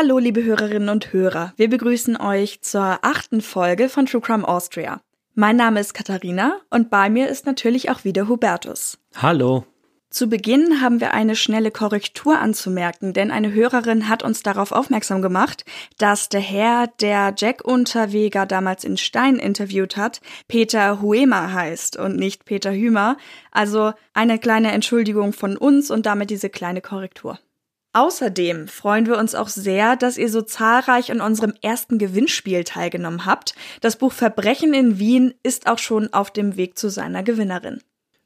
Hallo, liebe Hörerinnen und Hörer. Wir begrüßen euch zur achten Folge von True Crime Austria. Mein Name ist Katharina und bei mir ist natürlich auch wieder Hubertus. Hallo. Zu Beginn haben wir eine schnelle Korrektur anzumerken, denn eine Hörerin hat uns darauf aufmerksam gemacht, dass der Herr, der Jack Unterweger damals in Stein interviewt hat, Peter Huema heißt und nicht Peter Hümer. Also eine kleine Entschuldigung von uns und damit diese kleine Korrektur. Außerdem freuen wir uns auch sehr, dass ihr so zahlreich an unserem ersten Gewinnspiel teilgenommen habt. Das Buch Verbrechen in Wien ist auch schon auf dem Weg zu seiner Gewinnerin.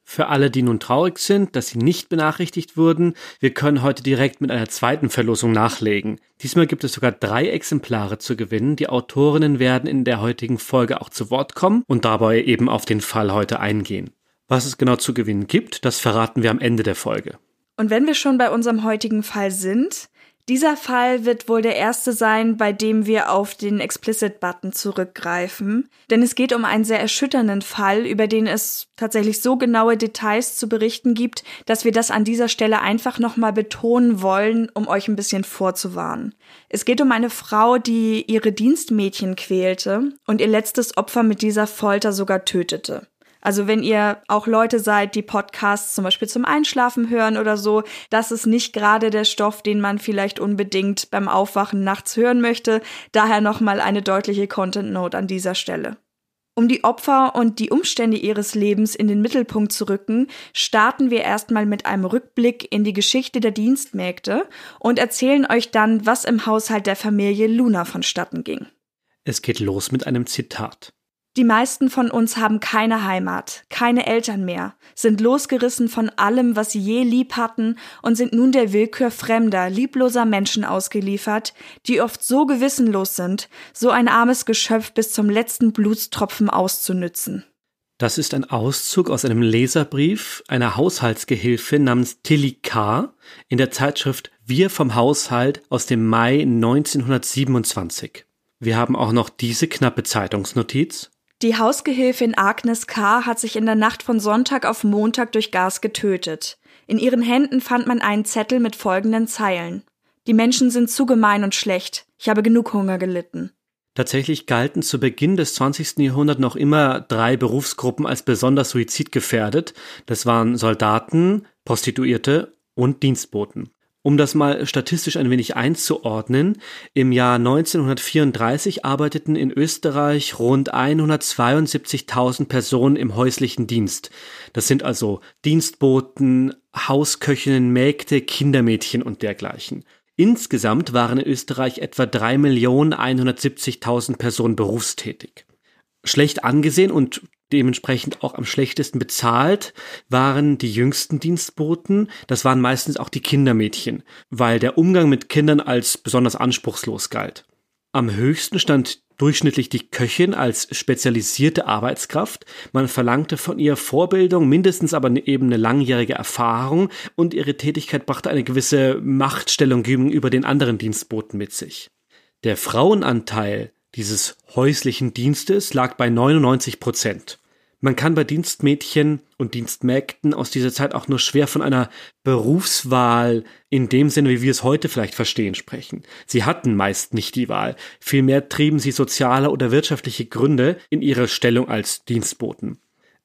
Für alle, die nun traurig sind, dass sie nicht benachrichtigt wurden, wir können heute direkt mit einer zweiten Verlosung nachlegen. Diesmal gibt es sogar drei Exemplare zu gewinnen. Die Autorinnen werden in der heutigen Folge auch zu Wort kommen und dabei eben auf den Fall heute eingehen. Was es genau zu gewinnen gibt, das verraten wir am Ende der Folge. Und wenn wir schon bei unserem heutigen Fall sind, dieser Fall wird wohl der erste sein, bei dem wir auf den Explicit-Button zurückgreifen. Denn es geht um einen sehr erschütternden Fall, über den es tatsächlich so genaue Details zu berichten gibt, dass wir das an dieser Stelle einfach nochmal betonen wollen, um euch ein bisschen vorzuwarnen. Es geht um eine Frau, die ihre Dienstmädchen quälte und ihr letztes Opfer mit dieser Folter sogar tötete. Also wenn ihr auch Leute seid, die Podcasts zum Beispiel zum Einschlafen hören oder so, das ist nicht gerade der Stoff, den man vielleicht unbedingt beim Aufwachen nachts hören möchte. Daher nochmal eine deutliche Content Note an dieser Stelle. Um die Opfer und die Umstände ihres Lebens in den Mittelpunkt zu rücken, starten wir erstmal mit einem Rückblick in die Geschichte der Dienstmägde und erzählen euch dann, was im Haushalt der Familie Luna vonstatten ging. Es geht los mit einem Zitat. Die meisten von uns haben keine Heimat, keine Eltern mehr, sind losgerissen von allem, was sie je lieb hatten und sind nun der Willkür fremder, liebloser Menschen ausgeliefert, die oft so gewissenlos sind, so ein armes Geschöpf bis zum letzten Blutstropfen auszunützen. Das ist ein Auszug aus einem Leserbrief einer Haushaltsgehilfe namens Tilly K. in der Zeitschrift Wir vom Haushalt aus dem Mai 1927. Wir haben auch noch diese knappe Zeitungsnotiz. Die Hausgehilfin Agnes K. hat sich in der Nacht von Sonntag auf Montag durch Gas getötet. In ihren Händen fand man einen Zettel mit folgenden Zeilen. Die Menschen sind zu gemein und schlecht. Ich habe genug Hunger gelitten. Tatsächlich galten zu Beginn des 20. Jahrhunderts noch immer drei Berufsgruppen als besonders suizidgefährdet. Das waren Soldaten, Prostituierte und Dienstboten. Um das mal statistisch ein wenig einzuordnen, im Jahr 1934 arbeiteten in Österreich rund 172.000 Personen im häuslichen Dienst. Das sind also Dienstboten, Hausköchinnen, Mägde, Kindermädchen und dergleichen. Insgesamt waren in Österreich etwa 3.170.000 Personen berufstätig. Schlecht angesehen und dementsprechend auch am schlechtesten bezahlt waren die jüngsten Dienstboten. Das waren meistens auch die Kindermädchen, weil der Umgang mit Kindern als besonders anspruchslos galt. Am höchsten stand durchschnittlich die Köchin als spezialisierte Arbeitskraft. Man verlangte von ihr Vorbildung, mindestens aber eben eine langjährige Erfahrung und ihre Tätigkeit brachte eine gewisse Machtstellung gegenüber den anderen Dienstboten mit sich. Der Frauenanteil dieses häuslichen Dienstes lag bei 99 Prozent. Man kann bei Dienstmädchen und Dienstmägden aus dieser Zeit auch nur schwer von einer Berufswahl in dem Sinne, wie wir es heute vielleicht verstehen, sprechen. Sie hatten meist nicht die Wahl. Vielmehr trieben sie soziale oder wirtschaftliche Gründe in ihre Stellung als Dienstboten.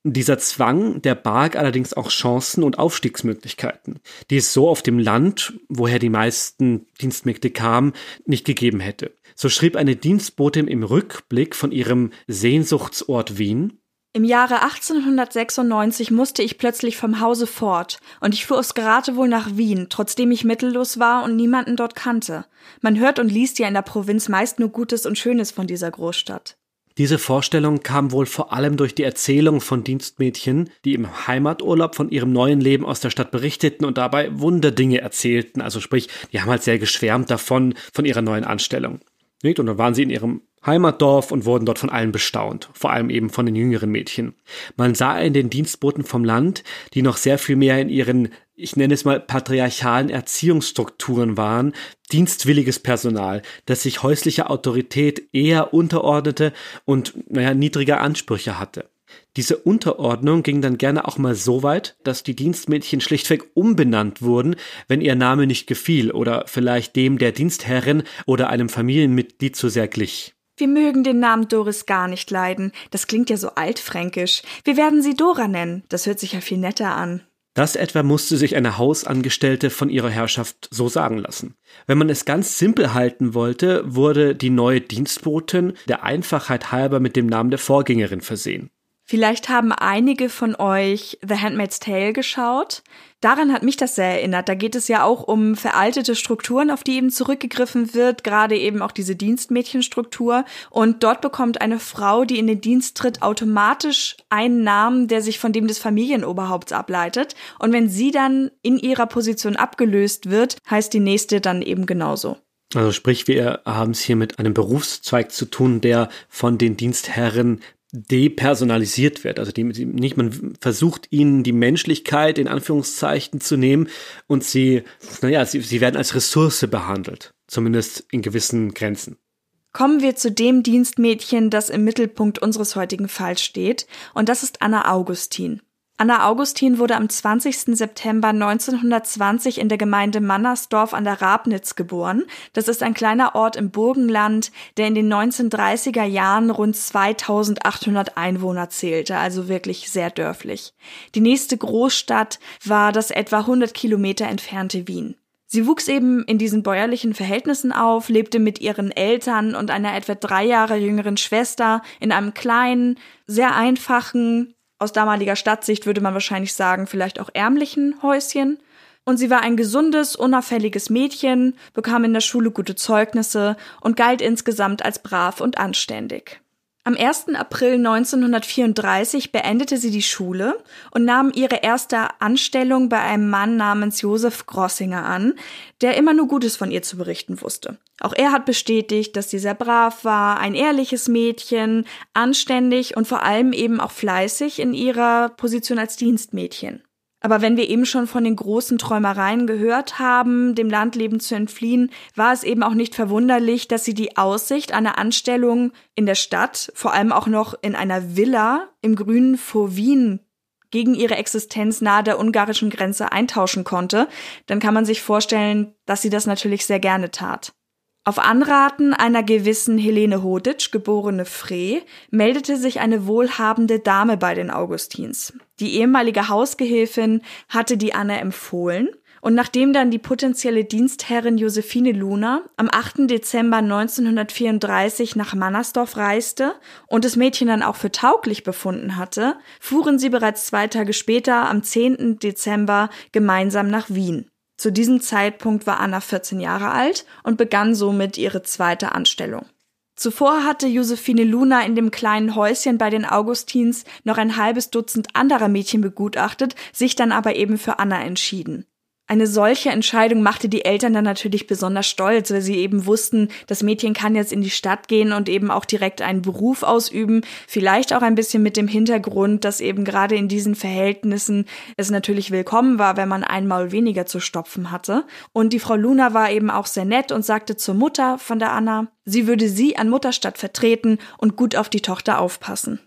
Dieser Zwang, der barg allerdings auch Chancen und Aufstiegsmöglichkeiten, die es so auf dem Land, woher die meisten Dienstmägde kamen, nicht gegeben hätte. So schrieb eine Dienstbotin im Rückblick von ihrem Sehnsuchtsort Wien, im Jahre 1896 musste ich plötzlich vom Hause fort, und ich fuhr aus Geratewohl nach Wien, trotzdem ich mittellos war und niemanden dort kannte. Man hört und liest ja in der Provinz meist nur Gutes und Schönes von dieser Großstadt. Diese Vorstellung kam wohl vor allem durch die Erzählung von Dienstmädchen, die im Heimaturlaub von ihrem neuen Leben aus der Stadt berichteten und dabei Wunderdinge erzählten. Also sprich, die haben halt sehr geschwärmt davon, von ihrer neuen Anstellung. Und dann waren sie in ihrem Heimatdorf und wurden dort von allen bestaunt, vor allem eben von den jüngeren Mädchen. Man sah in den Dienstboten vom Land, die noch sehr viel mehr in ihren, ich nenne es mal, patriarchalen Erziehungsstrukturen waren, dienstwilliges Personal, das sich häuslicher Autorität eher unterordnete und, naja, niedriger Ansprüche hatte. Diese Unterordnung ging dann gerne auch mal so weit, dass die Dienstmädchen schlichtweg umbenannt wurden, wenn ihr Name nicht gefiel oder vielleicht dem der Dienstherrin oder einem Familienmitglied zu sehr glich. Wir mögen den Namen Doris gar nicht leiden. Das klingt ja so altfränkisch. Wir werden sie Dora nennen. Das hört sich ja viel netter an. Das etwa musste sich eine Hausangestellte von ihrer Herrschaft so sagen lassen. Wenn man es ganz simpel halten wollte, wurde die neue Dienstbotin der Einfachheit halber mit dem Namen der Vorgängerin versehen. Vielleicht haben einige von euch The Handmaid's Tale geschaut. Daran hat mich das sehr erinnert. Da geht es ja auch um veraltete Strukturen, auf die eben zurückgegriffen wird, gerade eben auch diese Dienstmädchenstruktur. Und dort bekommt eine Frau, die in den Dienst tritt, automatisch einen Namen, der sich von dem des Familienoberhaupts ableitet. Und wenn sie dann in ihrer Position abgelöst wird, heißt die nächste dann eben genauso. Also sprich, wir haben es hier mit einem Berufszweig zu tun, der von den Dienstherren depersonalisiert wird. Also die, nicht, man versucht ihnen die Menschlichkeit in Anführungszeichen zu nehmen und sie, naja, sie, sie werden als Ressource behandelt. Zumindest in gewissen Grenzen. Kommen wir zu dem Dienstmädchen, das im Mittelpunkt unseres heutigen Falls steht, und das ist Anna Augustin. Anna Augustin wurde am 20. September 1920 in der Gemeinde Mannersdorf an der Rabnitz geboren. Das ist ein kleiner Ort im Burgenland, der in den 1930er Jahren rund 2800 Einwohner zählte, also wirklich sehr dörflich. Die nächste Großstadt war das etwa 100 Kilometer entfernte Wien. Sie wuchs eben in diesen bäuerlichen Verhältnissen auf, lebte mit ihren Eltern und einer etwa drei Jahre jüngeren Schwester in einem kleinen, sehr einfachen, aus damaliger Stadtsicht würde man wahrscheinlich sagen, vielleicht auch ärmlichen Häuschen. Und sie war ein gesundes, unauffälliges Mädchen, bekam in der Schule gute Zeugnisse und galt insgesamt als brav und anständig. Am 1. April 1934 beendete sie die Schule und nahm ihre erste Anstellung bei einem Mann namens Josef Grossinger an, der immer nur Gutes von ihr zu berichten wusste. Auch er hat bestätigt, dass sie sehr brav war, ein ehrliches Mädchen, anständig und vor allem eben auch fleißig in ihrer Position als Dienstmädchen. Aber wenn wir eben schon von den großen Träumereien gehört haben, dem Landleben zu entfliehen, war es eben auch nicht verwunderlich, dass sie die Aussicht einer Anstellung in der Stadt, vor allem auch noch in einer Villa im Grünen vor Wien, gegen ihre Existenz nahe der ungarischen Grenze eintauschen konnte, dann kann man sich vorstellen, dass sie das natürlich sehr gerne tat. Auf Anraten einer gewissen Helene Hoditsch, geborene Frey, meldete sich eine wohlhabende Dame bei den Augustins. Die ehemalige Hausgehilfin hatte die Anna empfohlen und nachdem dann die potenzielle Dienstherrin Josephine Luna am 8. Dezember 1934 nach Mannersdorf reiste und das Mädchen dann auch für tauglich befunden hatte, fuhren sie bereits zwei Tage später am 10. Dezember gemeinsam nach Wien. Zu diesem Zeitpunkt war Anna 14 Jahre alt und begann somit ihre zweite Anstellung. Zuvor hatte Josephine Luna in dem kleinen Häuschen bei den Augustins noch ein halbes Dutzend anderer Mädchen begutachtet, sich dann aber eben für Anna entschieden. Eine solche Entscheidung machte die Eltern dann natürlich besonders stolz, weil sie eben wussten, das Mädchen kann jetzt in die Stadt gehen und eben auch direkt einen Beruf ausüben. Vielleicht auch ein bisschen mit dem Hintergrund, dass eben gerade in diesen Verhältnissen es natürlich willkommen war, wenn man einmal weniger zu stopfen hatte. Und die Frau Luna war eben auch sehr nett und sagte zur Mutter von der Anna, sie würde sie an Mutterstadt vertreten und gut auf die Tochter aufpassen.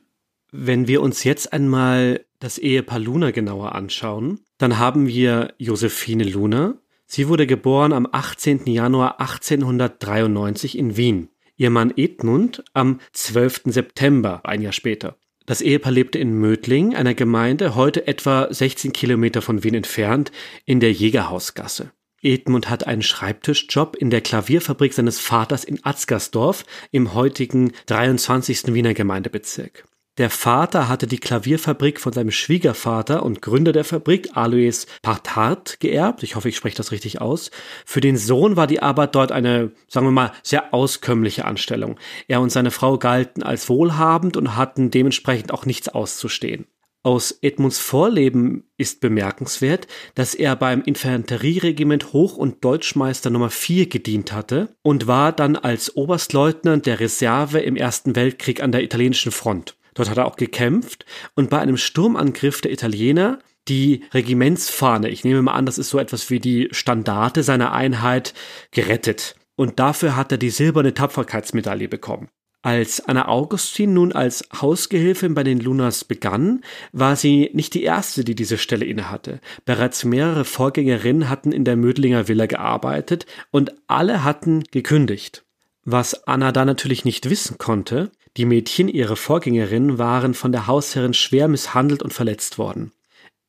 Wenn wir uns jetzt einmal das Ehepaar Luna genauer anschauen, dann haben wir Josephine Luna. Sie wurde geboren am 18. Januar 1893 in Wien. Ihr Mann Edmund am 12. September, ein Jahr später. Das Ehepaar lebte in Mödling, einer Gemeinde heute etwa 16 Kilometer von Wien entfernt, in der Jägerhausgasse. Edmund hat einen Schreibtischjob in der Klavierfabrik seines Vaters in Atzgersdorf im heutigen 23. Wiener Gemeindebezirk. Der Vater hatte die Klavierfabrik von seinem Schwiegervater und Gründer der Fabrik, Alois Partard, geerbt. Ich hoffe, ich spreche das richtig aus. Für den Sohn war die Arbeit dort eine, sagen wir mal, sehr auskömmliche Anstellung. Er und seine Frau galten als wohlhabend und hatten dementsprechend auch nichts auszustehen. Aus Edmunds Vorleben ist bemerkenswert, dass er beim Infanterieregiment Hoch- und Deutschmeister Nummer 4 gedient hatte und war dann als Oberstleutnant der Reserve im Ersten Weltkrieg an der italienischen Front. Dort hat er auch gekämpft und bei einem Sturmangriff der Italiener die Regimentsfahne, ich nehme mal an, das ist so etwas wie die Standarte seiner Einheit, gerettet. Und dafür hat er die silberne Tapferkeitsmedaille bekommen. Als Anna Augustin nun als Hausgehilfin bei den Lunas begann, war sie nicht die erste, die diese Stelle innehatte. Bereits mehrere Vorgängerinnen hatten in der Mödlinger Villa gearbeitet und alle hatten gekündigt. Was Anna da natürlich nicht wissen konnte, die Mädchen, ihre Vorgängerinnen, waren von der Hausherrin schwer misshandelt und verletzt worden.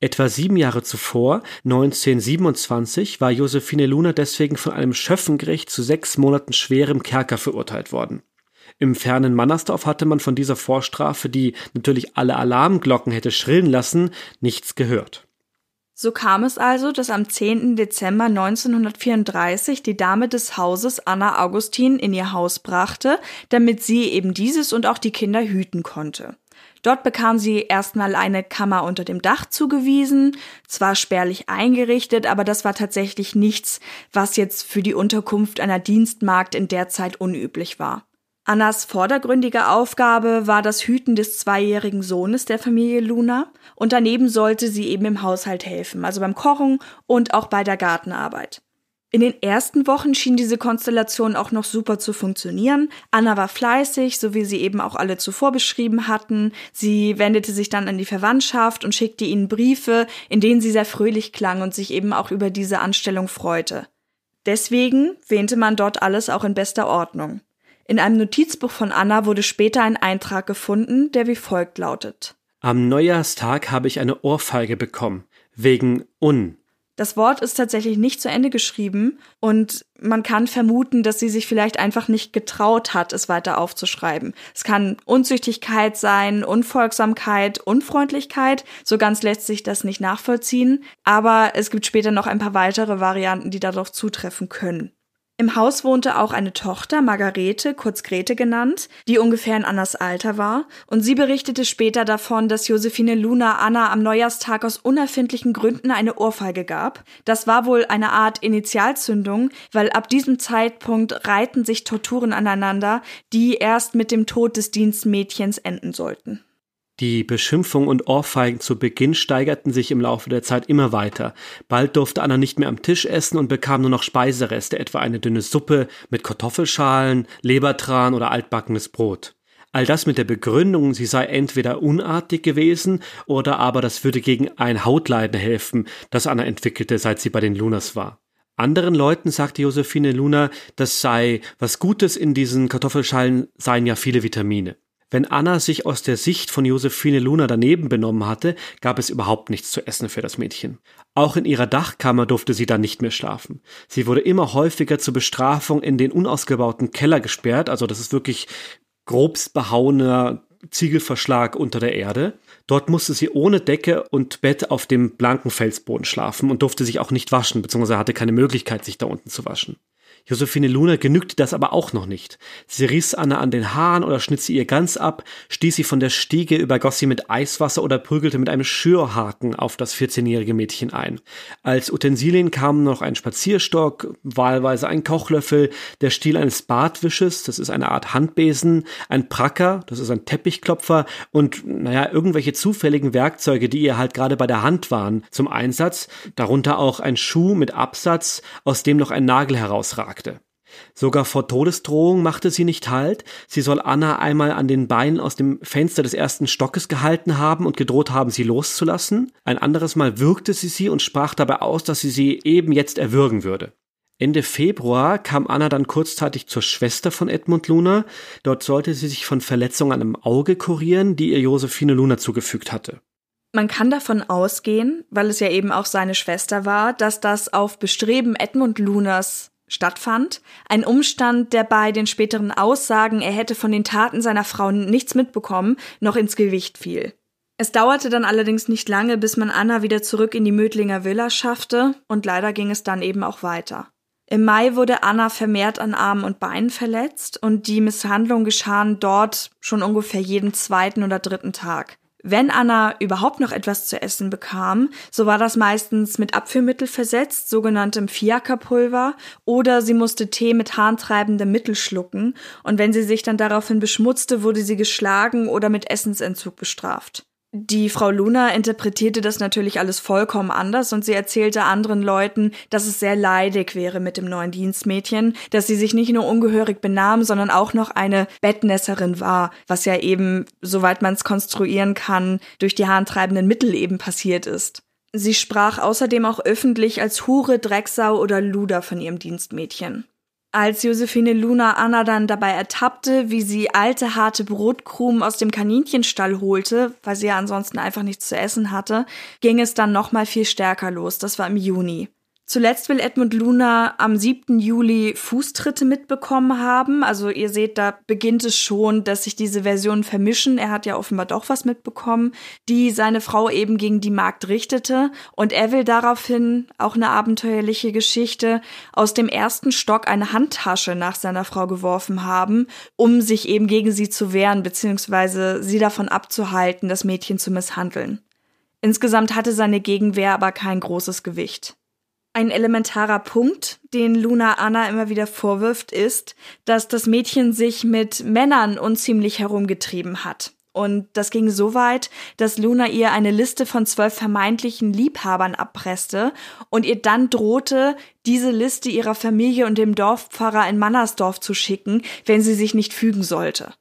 Etwa sieben Jahre zuvor, 1927, war Josephine Luna deswegen von einem Schöffengericht zu sechs Monaten schwerem Kerker verurteilt worden. Im fernen Mannersdorf hatte man von dieser Vorstrafe, die natürlich alle Alarmglocken hätte schrillen lassen, nichts gehört. So kam es also, dass am 10. Dezember 1934 die Dame des Hauses Anna Augustin in ihr Haus brachte, damit sie eben dieses und auch die Kinder hüten konnte. Dort bekam sie erstmal eine Kammer unter dem Dach zugewiesen, zwar spärlich eingerichtet, aber das war tatsächlich nichts, was jetzt für die Unterkunft einer Dienstmagd in der Zeit unüblich war. Annas vordergründige Aufgabe war das Hüten des zweijährigen Sohnes der Familie Luna und daneben sollte sie eben im Haushalt helfen, also beim Kochen und auch bei der Gartenarbeit. In den ersten Wochen schien diese Konstellation auch noch super zu funktionieren. Anna war fleißig, so wie sie eben auch alle zuvor beschrieben hatten. Sie wendete sich dann an die Verwandtschaft und schickte ihnen Briefe, in denen sie sehr fröhlich klang und sich eben auch über diese Anstellung freute. Deswegen wähnte man dort alles auch in bester Ordnung. In einem Notizbuch von Anna wurde später ein Eintrag gefunden, der wie folgt lautet. Am Neujahrstag habe ich eine Ohrfeige bekommen. Wegen Un. Das Wort ist tatsächlich nicht zu Ende geschrieben und man kann vermuten, dass sie sich vielleicht einfach nicht getraut hat, es weiter aufzuschreiben. Es kann Unzüchtigkeit sein, Unfolgsamkeit, Unfreundlichkeit. So ganz lässt sich das nicht nachvollziehen. Aber es gibt später noch ein paar weitere Varianten, die darauf zutreffen können. Im Haus wohnte auch eine Tochter, Margarete, kurz Grete genannt, die ungefähr in Annas Alter war, und sie berichtete später davon, dass Josephine Luna Anna am Neujahrstag aus unerfindlichen Gründen eine Ohrfeige gab. Das war wohl eine Art Initialzündung, weil ab diesem Zeitpunkt reihten sich Torturen aneinander, die erst mit dem Tod des Dienstmädchens enden sollten. Die Beschimpfung und Ohrfeigen zu Beginn steigerten sich im Laufe der Zeit immer weiter. Bald durfte Anna nicht mehr am Tisch essen und bekam nur noch Speisereste, etwa eine dünne Suppe mit Kartoffelschalen, Lebertran oder altbackenes Brot. All das mit der Begründung, sie sei entweder unartig gewesen oder aber das würde gegen ein Hautleiden helfen, das Anna entwickelte, seit sie bei den Lunas war. Anderen Leuten sagte Josephine Luna, das sei was Gutes in diesen Kartoffelschalen seien ja viele Vitamine. Wenn Anna sich aus der Sicht von Josephine Luna daneben benommen hatte, gab es überhaupt nichts zu essen für das Mädchen. Auch in ihrer Dachkammer durfte sie dann nicht mehr schlafen. Sie wurde immer häufiger zur Bestrafung in den unausgebauten Keller gesperrt, also das ist wirklich grobst behauener Ziegelverschlag unter der Erde. Dort musste sie ohne Decke und Bett auf dem blanken Felsboden schlafen und durfte sich auch nicht waschen, beziehungsweise hatte keine Möglichkeit, sich da unten zu waschen. Josephine Luna genügte das aber auch noch nicht. Sie riss Anna an den Haaren oder schnitt sie ihr ganz ab, stieß sie von der Stiege, übergoss sie mit Eiswasser oder prügelte mit einem Schürhaken auf das 14-jährige Mädchen ein. Als Utensilien kamen noch ein Spazierstock, wahlweise ein Kochlöffel, der Stiel eines Bartwisches, das ist eine Art Handbesen, ein Pracker, das ist ein Teppichklopfer und, naja, irgendwelche zufälligen Werkzeuge, die ihr halt gerade bei der Hand waren, zum Einsatz, darunter auch ein Schuh mit Absatz, aus dem noch ein Nagel herausragt sagte. Sogar vor Todesdrohung machte sie nicht Halt. Sie soll Anna einmal an den Beinen aus dem Fenster des ersten Stockes gehalten haben und gedroht haben, sie loszulassen. Ein anderes Mal würgte sie sie und sprach dabei aus, dass sie sie eben jetzt erwürgen würde. Ende Februar kam Anna dann kurzzeitig zur Schwester von Edmund Luna. Dort sollte sie sich von Verletzungen an einem Auge kurieren, die ihr Josephine Luna zugefügt hatte. Man kann davon ausgehen, weil es ja eben auch seine Schwester war, dass das auf Bestreben Edmund Lunas stattfand. Ein Umstand, der bei den späteren Aussagen, er hätte von den Taten seiner Frau nichts mitbekommen, noch ins Gewicht fiel. Es dauerte dann allerdings nicht lange, bis man Anna wieder zurück in die Mödlinger Villa schaffte, und leider ging es dann eben auch weiter. Im Mai wurde Anna vermehrt an Armen und Beinen verletzt und die Misshandlungen geschahen dort schon ungefähr jeden zweiten oder dritten Tag. Wenn Anna überhaupt noch etwas zu essen bekam, so war das meistens mit Abführmittel versetzt, sogenanntem Fiakerpulver, oder sie musste Tee mit harntreibendem Mittel schlucken, und wenn sie sich dann daraufhin beschmutzte, wurde sie geschlagen oder mit Essensentzug bestraft. Die Frau Luna interpretierte das natürlich alles vollkommen anders und sie erzählte anderen Leuten, dass es sehr leidig wäre mit dem neuen Dienstmädchen, dass sie sich nicht nur ungehörig benahm, sondern auch noch eine Bettnässerin war, was ja eben, soweit man es konstruieren kann, durch die harntreibenden Mittel eben passiert ist. Sie sprach außerdem auch öffentlich als Hure, Drecksau oder Luder von ihrem Dienstmädchen. Als Josephine Luna Anna dann dabei ertappte, wie sie alte, harte Brotkrumen aus dem Kaninchenstall holte, weil sie ja ansonsten einfach nichts zu essen hatte, ging es dann nochmal viel stärker los. Das war im Juni. Zuletzt will Edmund Luna am 7. Juli Fußtritte mitbekommen haben. Also ihr seht, da beginnt es schon, dass sich diese Versionen vermischen. Er hat ja offenbar doch was mitbekommen, die seine Frau eben gegen die Magd richtete. Und er will daraufhin, auch eine abenteuerliche Geschichte, aus dem ersten Stock eine Handtasche nach seiner Frau geworfen haben, um sich eben gegen sie zu wehren, beziehungsweise sie davon abzuhalten, das Mädchen zu misshandeln. Insgesamt hatte seine Gegenwehr aber kein großes Gewicht. Ein elementarer Punkt, den Luna Anna immer wieder vorwirft, ist, dass das Mädchen sich mit Männern unziemlich herumgetrieben hat. Und das ging so weit, dass Luna ihr eine Liste von zwölf vermeintlichen Liebhabern abpresste und ihr dann drohte, diese Liste ihrer Familie und dem Dorfpfarrer in Mannersdorf zu schicken, wenn sie sich nicht fügen sollte.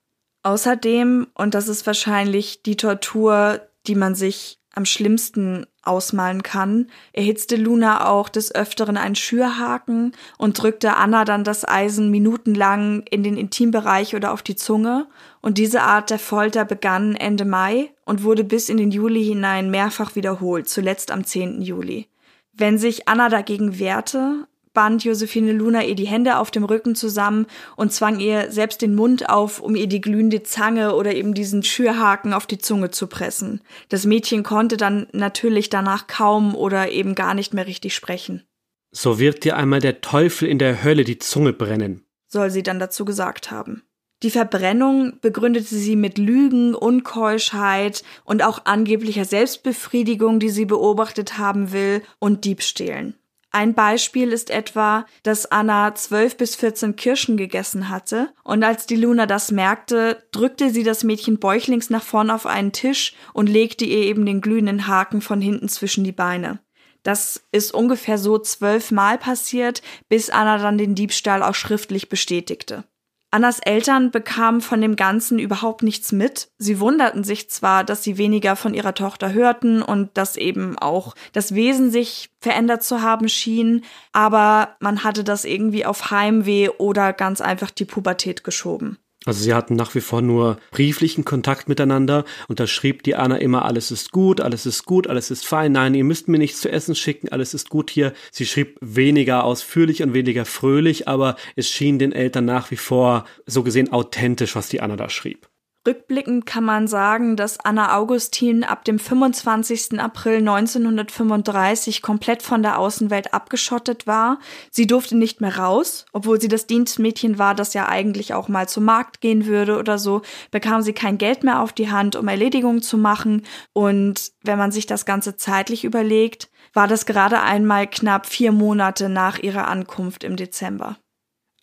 Außerdem, und das ist wahrscheinlich die Tortur, die man sich am schlimmsten ausmalen kann, erhitzte Luna auch des Öfteren einen Schürhaken und drückte Anna dann das Eisen minutenlang in den Intimbereich oder auf die Zunge, und diese Art der Folter begann Ende Mai und wurde bis in den Juli hinein mehrfach wiederholt, zuletzt am 10. Juli. Wenn sich Anna dagegen wehrte, band Josephine Luna ihr die Hände auf dem Rücken zusammen und zwang ihr selbst den Mund auf, um ihr die glühende Zange oder eben diesen Schürhaken auf die Zunge zu pressen. Das Mädchen konnte dann natürlich danach kaum oder eben gar nicht mehr richtig sprechen. So wird dir einmal der Teufel in der Hölle die Zunge brennen, soll sie dann dazu gesagt haben. Die Verbrennung begründete sie mit Lügen, Unkeuschheit und auch angeblicher Selbstbefriedigung, die sie beobachtet haben will, und Diebstählen. Ein Beispiel ist etwa, dass Anna zwölf bis vierzehn Kirschen gegessen hatte und als die Luna das merkte, drückte sie das Mädchen bäuchlings nach vorn auf einen Tisch und legte ihr eben den glühenden Haken von hinten zwischen die Beine. Das ist ungefähr so zwölfmal passiert, bis Anna dann den Diebstahl auch schriftlich bestätigte. Annas Eltern bekamen von dem Ganzen überhaupt nichts mit. Sie wunderten sich zwar, dass sie weniger von ihrer Tochter hörten und dass eben auch das Wesen sich verändert zu haben schien, aber man hatte das irgendwie auf Heimweh oder ganz einfach die Pubertät geschoben. Also sie hatten nach wie vor nur brieflichen Kontakt miteinander und da schrieb die Anna immer, alles ist gut, alles ist gut, alles ist fein, nein, ihr müsst mir nichts zu essen schicken, alles ist gut hier. Sie schrieb weniger ausführlich und weniger fröhlich, aber es schien den Eltern nach wie vor so gesehen authentisch, was die Anna da schrieb. Rückblickend kann man sagen, dass Anna Augustin ab dem 25. April 1935 komplett von der Außenwelt abgeschottet war. Sie durfte nicht mehr raus, obwohl sie das Dienstmädchen war, das ja eigentlich auch mal zum Markt gehen würde oder so, bekam sie kein Geld mehr auf die Hand, um Erledigungen zu machen. Und wenn man sich das Ganze zeitlich überlegt, war das gerade einmal knapp vier Monate nach ihrer Ankunft im Dezember.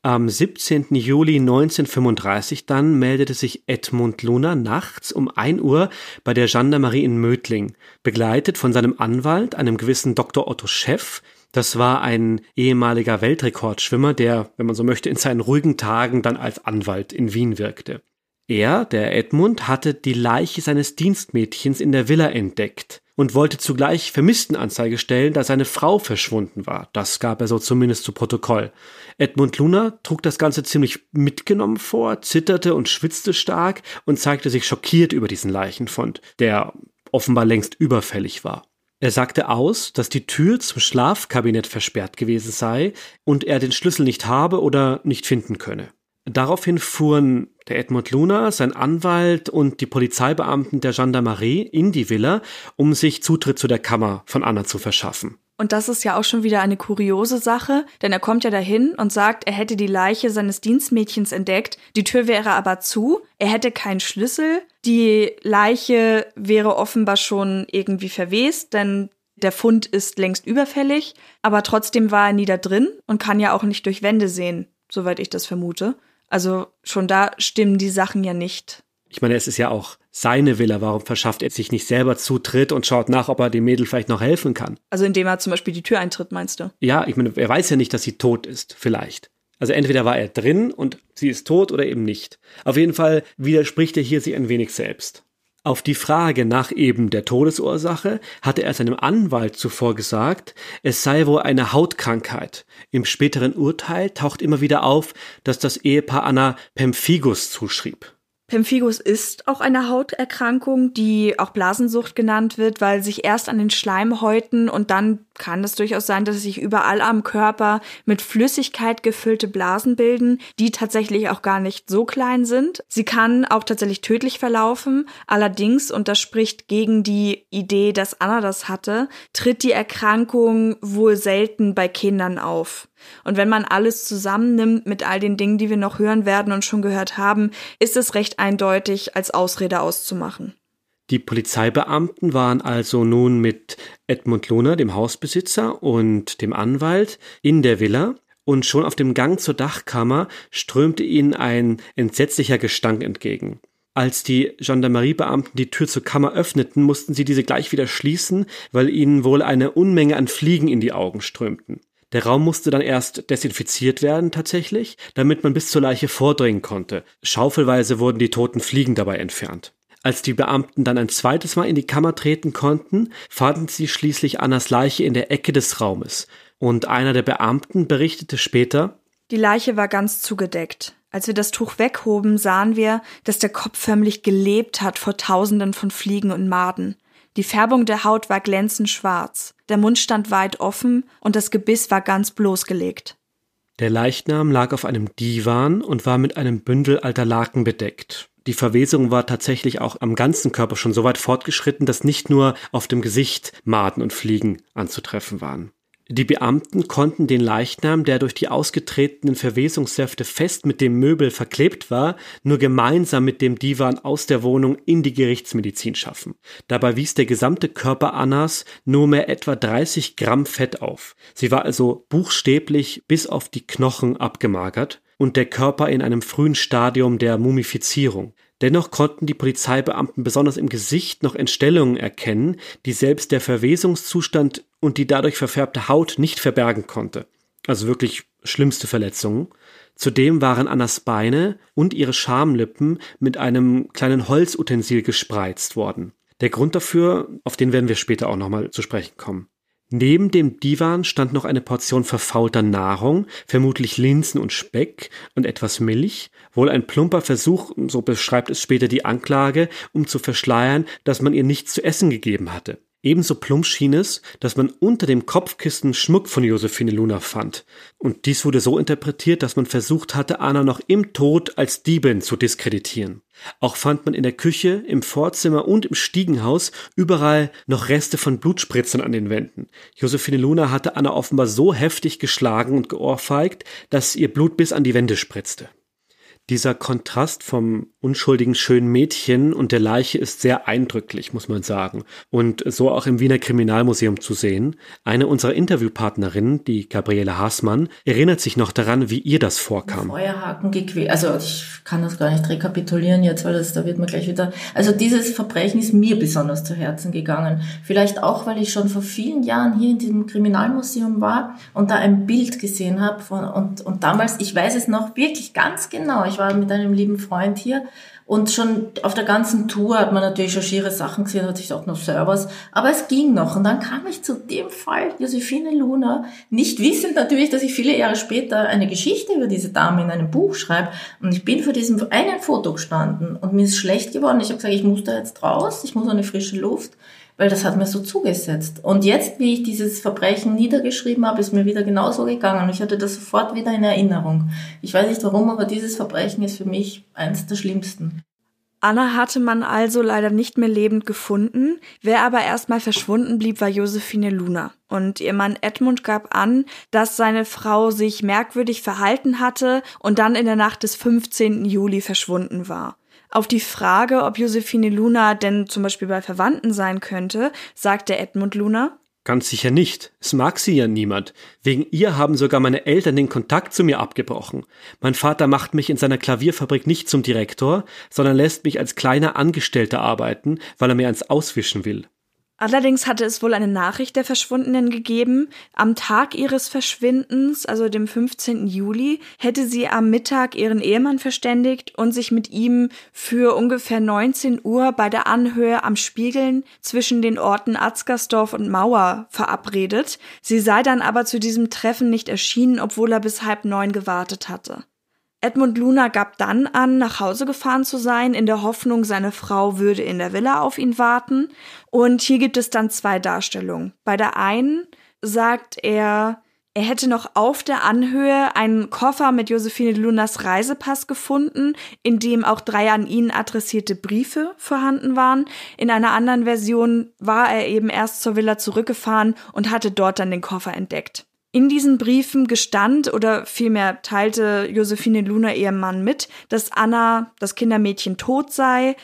Am 17. Juli 1935 dann meldete sich Edmund Luna nachts um 1 Uhr bei der Gendarmerie in Mödling, begleitet von seinem Anwalt, einem gewissen Dr. Otto Scheff. Das war ein ehemaliger Weltrekordschwimmer, der, wenn man so möchte, in seinen ruhigen Tagen dann als Anwalt in Wien wirkte. Er, der Edmund, hatte die Leiche seines Dienstmädchens in der Villa entdeckt und wollte zugleich Vermisstenanzeige stellen, da seine Frau verschwunden war. Das gab er so zumindest zu Protokoll. Edmund Luna trug das Ganze ziemlich mitgenommen vor, zitterte und schwitzte stark und zeigte sich schockiert über diesen Leichenfund, der offenbar längst überfällig war. Er sagte aus, dass die Tür zum Schlafkabinett versperrt gewesen sei und er den Schlüssel nicht habe oder nicht finden könne. Daraufhin fuhren der Edmund Luna, sein Anwalt und die Polizeibeamten der Gendarmerie in die Villa, um sich Zutritt zu der Kammer von Anna zu verschaffen. Und das ist ja auch schon wieder eine kuriose Sache, denn er kommt ja dahin und sagt, er hätte die Leiche seines Dienstmädchens entdeckt, die Tür wäre aber zu, er hätte keinen Schlüssel, die Leiche wäre offenbar schon irgendwie verwest, denn der Fund ist längst überfällig, aber trotzdem war er nie da drin und kann ja auch nicht durch Wände sehen, soweit ich das vermute. Also schon da stimmen die Sachen ja nicht. Ich meine, es ist ja auch seine Villa. Warum verschafft er sich nicht selber Zutritt und schaut nach, ob er dem Mädel vielleicht noch helfen kann? Also indem er zum Beispiel die Tür eintritt, meinst du? Ja, ich meine, er weiß ja nicht, dass sie tot ist, vielleicht. Also entweder war er drin und sie ist tot oder eben nicht. Auf jeden Fall widerspricht er hier sich ein wenig selbst. Auf die Frage nach eben der Todesursache hatte er seinem Anwalt zuvor gesagt, es sei wohl eine Hautkrankheit. Im späteren Urteil taucht immer wieder auf, dass das Ehepaar Anna Pemphigus zuschrieb. Pemphigus ist auch eine Hauterkrankung, die auch Blasensucht genannt wird, weil sich erst an den Schleimhäuten und dann kann es durchaus sein, dass sich überall am Körper mit Flüssigkeit gefüllte Blasen bilden, die tatsächlich auch gar nicht so klein sind. Sie kann auch tatsächlich tödlich verlaufen. Allerdings, und das spricht gegen die Idee, dass Anna das hatte, tritt die Erkrankung wohl selten bei Kindern auf. Und wenn man alles zusammennimmt mit all den Dingen, die wir noch hören werden und schon gehört haben, ist es recht eindeutig als Ausrede auszumachen. Die Polizeibeamten waren also nun mit Edmund Lohner, dem Hausbesitzer, und dem Anwalt in der Villa, und schon auf dem Gang zur Dachkammer strömte ihnen ein entsetzlicher Gestank entgegen. Als die Gendarmeriebeamten die Tür zur Kammer öffneten, mussten sie diese gleich wieder schließen, weil ihnen wohl eine Unmenge an Fliegen in die Augen strömten. Der Raum musste dann erst desinfiziert werden tatsächlich, damit man bis zur Leiche vordringen konnte. Schaufelweise wurden die toten Fliegen dabei entfernt. Als die Beamten dann ein zweites Mal in die Kammer treten konnten, fanden sie schließlich Annas Leiche in der Ecke des Raumes. Und einer der Beamten berichtete später, die Leiche war ganz zugedeckt. Als wir das Tuch weghoben, sahen wir, dass der Kopf förmlich gelebt hat vor Tausenden von Fliegen und Maden. Die Färbung der Haut war glänzend schwarz, der Mund stand weit offen und das Gebiss war ganz bloßgelegt. Der Leichnam lag auf einem Divan und war mit einem Bündel alter Laken bedeckt. Die Verwesung war tatsächlich auch am ganzen Körper schon so weit fortgeschritten, dass nicht nur auf dem Gesicht Maden und Fliegen anzutreffen waren. Die Beamten konnten den Leichnam, der durch die ausgetretenen Verwesungssäfte fest mit dem Möbel verklebt war, nur gemeinsam mit dem Divan aus der Wohnung in die Gerichtsmedizin schaffen. Dabei wies der gesamte Körper Annas nur mehr etwa 30 Gramm Fett auf. Sie war also buchstäblich bis auf die Knochen abgemagert und der Körper in einem frühen Stadium der Mumifizierung. Dennoch konnten die Polizeibeamten besonders im Gesicht noch Entstellungen erkennen, die selbst der Verwesungszustand und die dadurch verfärbte Haut nicht verbergen konnte. Also wirklich schlimmste Verletzungen. Zudem waren Annas Beine und ihre Schamlippen mit einem kleinen Holzutensil gespreizt worden. Der Grund dafür, auf den werden wir später auch nochmal zu sprechen kommen. Neben dem Divan stand noch eine Portion verfaulter Nahrung, vermutlich Linsen und Speck und etwas Milch, wohl ein plumper Versuch, so beschreibt es später die Anklage, um zu verschleiern, dass man ihr nichts zu essen gegeben hatte. Ebenso plump schien es, dass man unter dem Kopfkissen Schmuck von Josephine Luna fand. Und dies wurde so interpretiert, dass man versucht hatte, Anna noch im Tod als Diebin zu diskreditieren. Auch fand man in der Küche, im Vorzimmer und im Stiegenhaus überall noch Reste von Blutspritzern an den Wänden. Josephine Luna hatte Anna offenbar so heftig geschlagen und geohrfeigt, dass ihr Blut bis an die Wände spritzte. Dieser Kontrast vom unschuldigen schönen Mädchen und der Leiche ist sehr eindrücklich, muss man sagen. Und so auch im Wiener Kriminalmuseum zu sehen. Eine unserer Interviewpartnerinnen, die Gabriele Haßmann, erinnert sich noch daran, wie ihr das vorkam. Feuerhaken gequält. Also ich kann das gar nicht rekapitulieren jetzt, weil das, da wird man gleich wieder. Also dieses Verbrechen ist mir besonders zu Herzen gegangen. Vielleicht auch, weil ich schon vor vielen Jahren hier in diesem Kriminalmuseum war und da ein Bild gesehen habe von und, und damals, ich weiß es noch wirklich ganz genau. Ich war mit einem lieben Freund hier und schon auf der ganzen Tour hat man natürlich schon schiere Sachen gesehen, hatte ich auch noch Servers, aber es ging noch. Und dann kam ich zu dem Fall, Josephine Luna, nicht wissend natürlich, dass ich viele Jahre später eine Geschichte über diese Dame in einem Buch schreibe. Und ich bin vor diesem einen Foto gestanden und mir ist schlecht geworden. Ich habe gesagt, ich muss da jetzt raus, ich muss eine frische Luft. Weil das hat mir so zugesetzt. Und jetzt, wie ich dieses Verbrechen niedergeschrieben habe, ist mir wieder genauso gegangen. Ich hatte das sofort wieder in Erinnerung. Ich weiß nicht warum, aber dieses Verbrechen ist für mich eins der schlimmsten. Anna hatte man also leider nicht mehr lebend gefunden. Wer aber erstmal verschwunden blieb, war Josephine Luna. Und ihr Mann Edmund gab an, dass seine Frau sich merkwürdig verhalten hatte und dann in der Nacht des 15. Juli verschwunden war. Auf die Frage, ob Josephine Luna denn zum Beispiel bei Verwandten sein könnte, sagte Edmund Luna, Ganz sicher nicht. Es mag sie ja niemand. Wegen ihr haben sogar meine Eltern den Kontakt zu mir abgebrochen. Mein Vater macht mich in seiner Klavierfabrik nicht zum Direktor, sondern lässt mich als kleiner Angestellter arbeiten, weil er mir eins auswischen will. Allerdings hatte es wohl eine Nachricht der Verschwundenen gegeben. Am Tag ihres Verschwindens, also dem 15. Juli, hätte sie am Mittag ihren Ehemann verständigt und sich mit ihm für ungefähr 19 Uhr bei der Anhöhe am Spiegeln zwischen den Orten Atzgersdorf und Mauer verabredet. Sie sei dann aber zu diesem Treffen nicht erschienen, obwohl er bis halb neun gewartet hatte. Edmund Luna gab dann an, nach Hause gefahren zu sein, in der Hoffnung, seine Frau würde in der Villa auf ihn warten. Und hier gibt es dann zwei Darstellungen. Bei der einen sagt er, er hätte noch auf der Anhöhe einen Koffer mit Josephine Lunas Reisepass gefunden, in dem auch drei an ihn adressierte Briefe vorhanden waren. In einer anderen Version war er eben erst zur Villa zurückgefahren und hatte dort dann den Koffer entdeckt. In diesen Briefen gestand oder vielmehr teilte Josephine Luna ihrem Mann mit, dass Anna, das Kindermädchen, tot sei.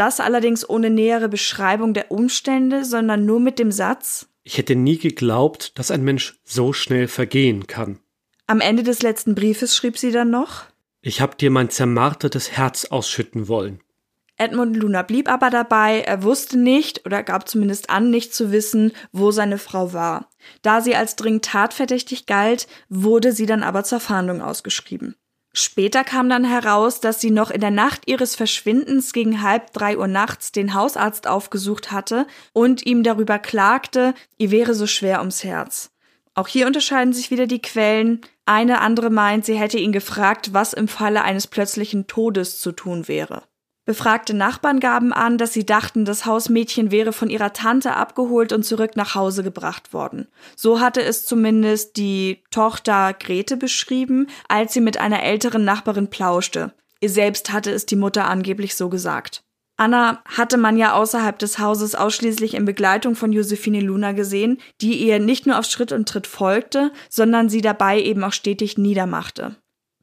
Das allerdings ohne nähere Beschreibung der Umstände, sondern nur mit dem Satz Ich hätte nie geglaubt, dass ein Mensch so schnell vergehen kann. Am Ende des letzten Briefes schrieb sie dann noch Ich hab dir mein zermartertes Herz ausschütten wollen. Edmund Luna blieb aber dabei, er wusste nicht oder gab zumindest an, nicht zu wissen, wo seine Frau war. Da sie als dringend tatverdächtig galt, wurde sie dann aber zur Fahndung ausgeschrieben. Später kam dann heraus, dass sie noch in der Nacht ihres Verschwindens gegen halb drei Uhr nachts den Hausarzt aufgesucht hatte und ihm darüber klagte, ihr wäre so schwer ums Herz. Auch hier unterscheiden sich wieder die Quellen. Eine andere meint, sie hätte ihn gefragt, was im Falle eines plötzlichen Todes zu tun wäre. Befragte Nachbarn gaben an, dass sie dachten, das Hausmädchen wäre von ihrer Tante abgeholt und zurück nach Hause gebracht worden. So hatte es zumindest die Tochter Grete beschrieben, als sie mit einer älteren Nachbarin plauschte. Ihr selbst hatte es die Mutter angeblich so gesagt. Anna hatte man ja außerhalb des Hauses ausschließlich in Begleitung von Josephine Luna gesehen, die ihr nicht nur auf Schritt und Tritt folgte, sondern sie dabei eben auch stetig niedermachte.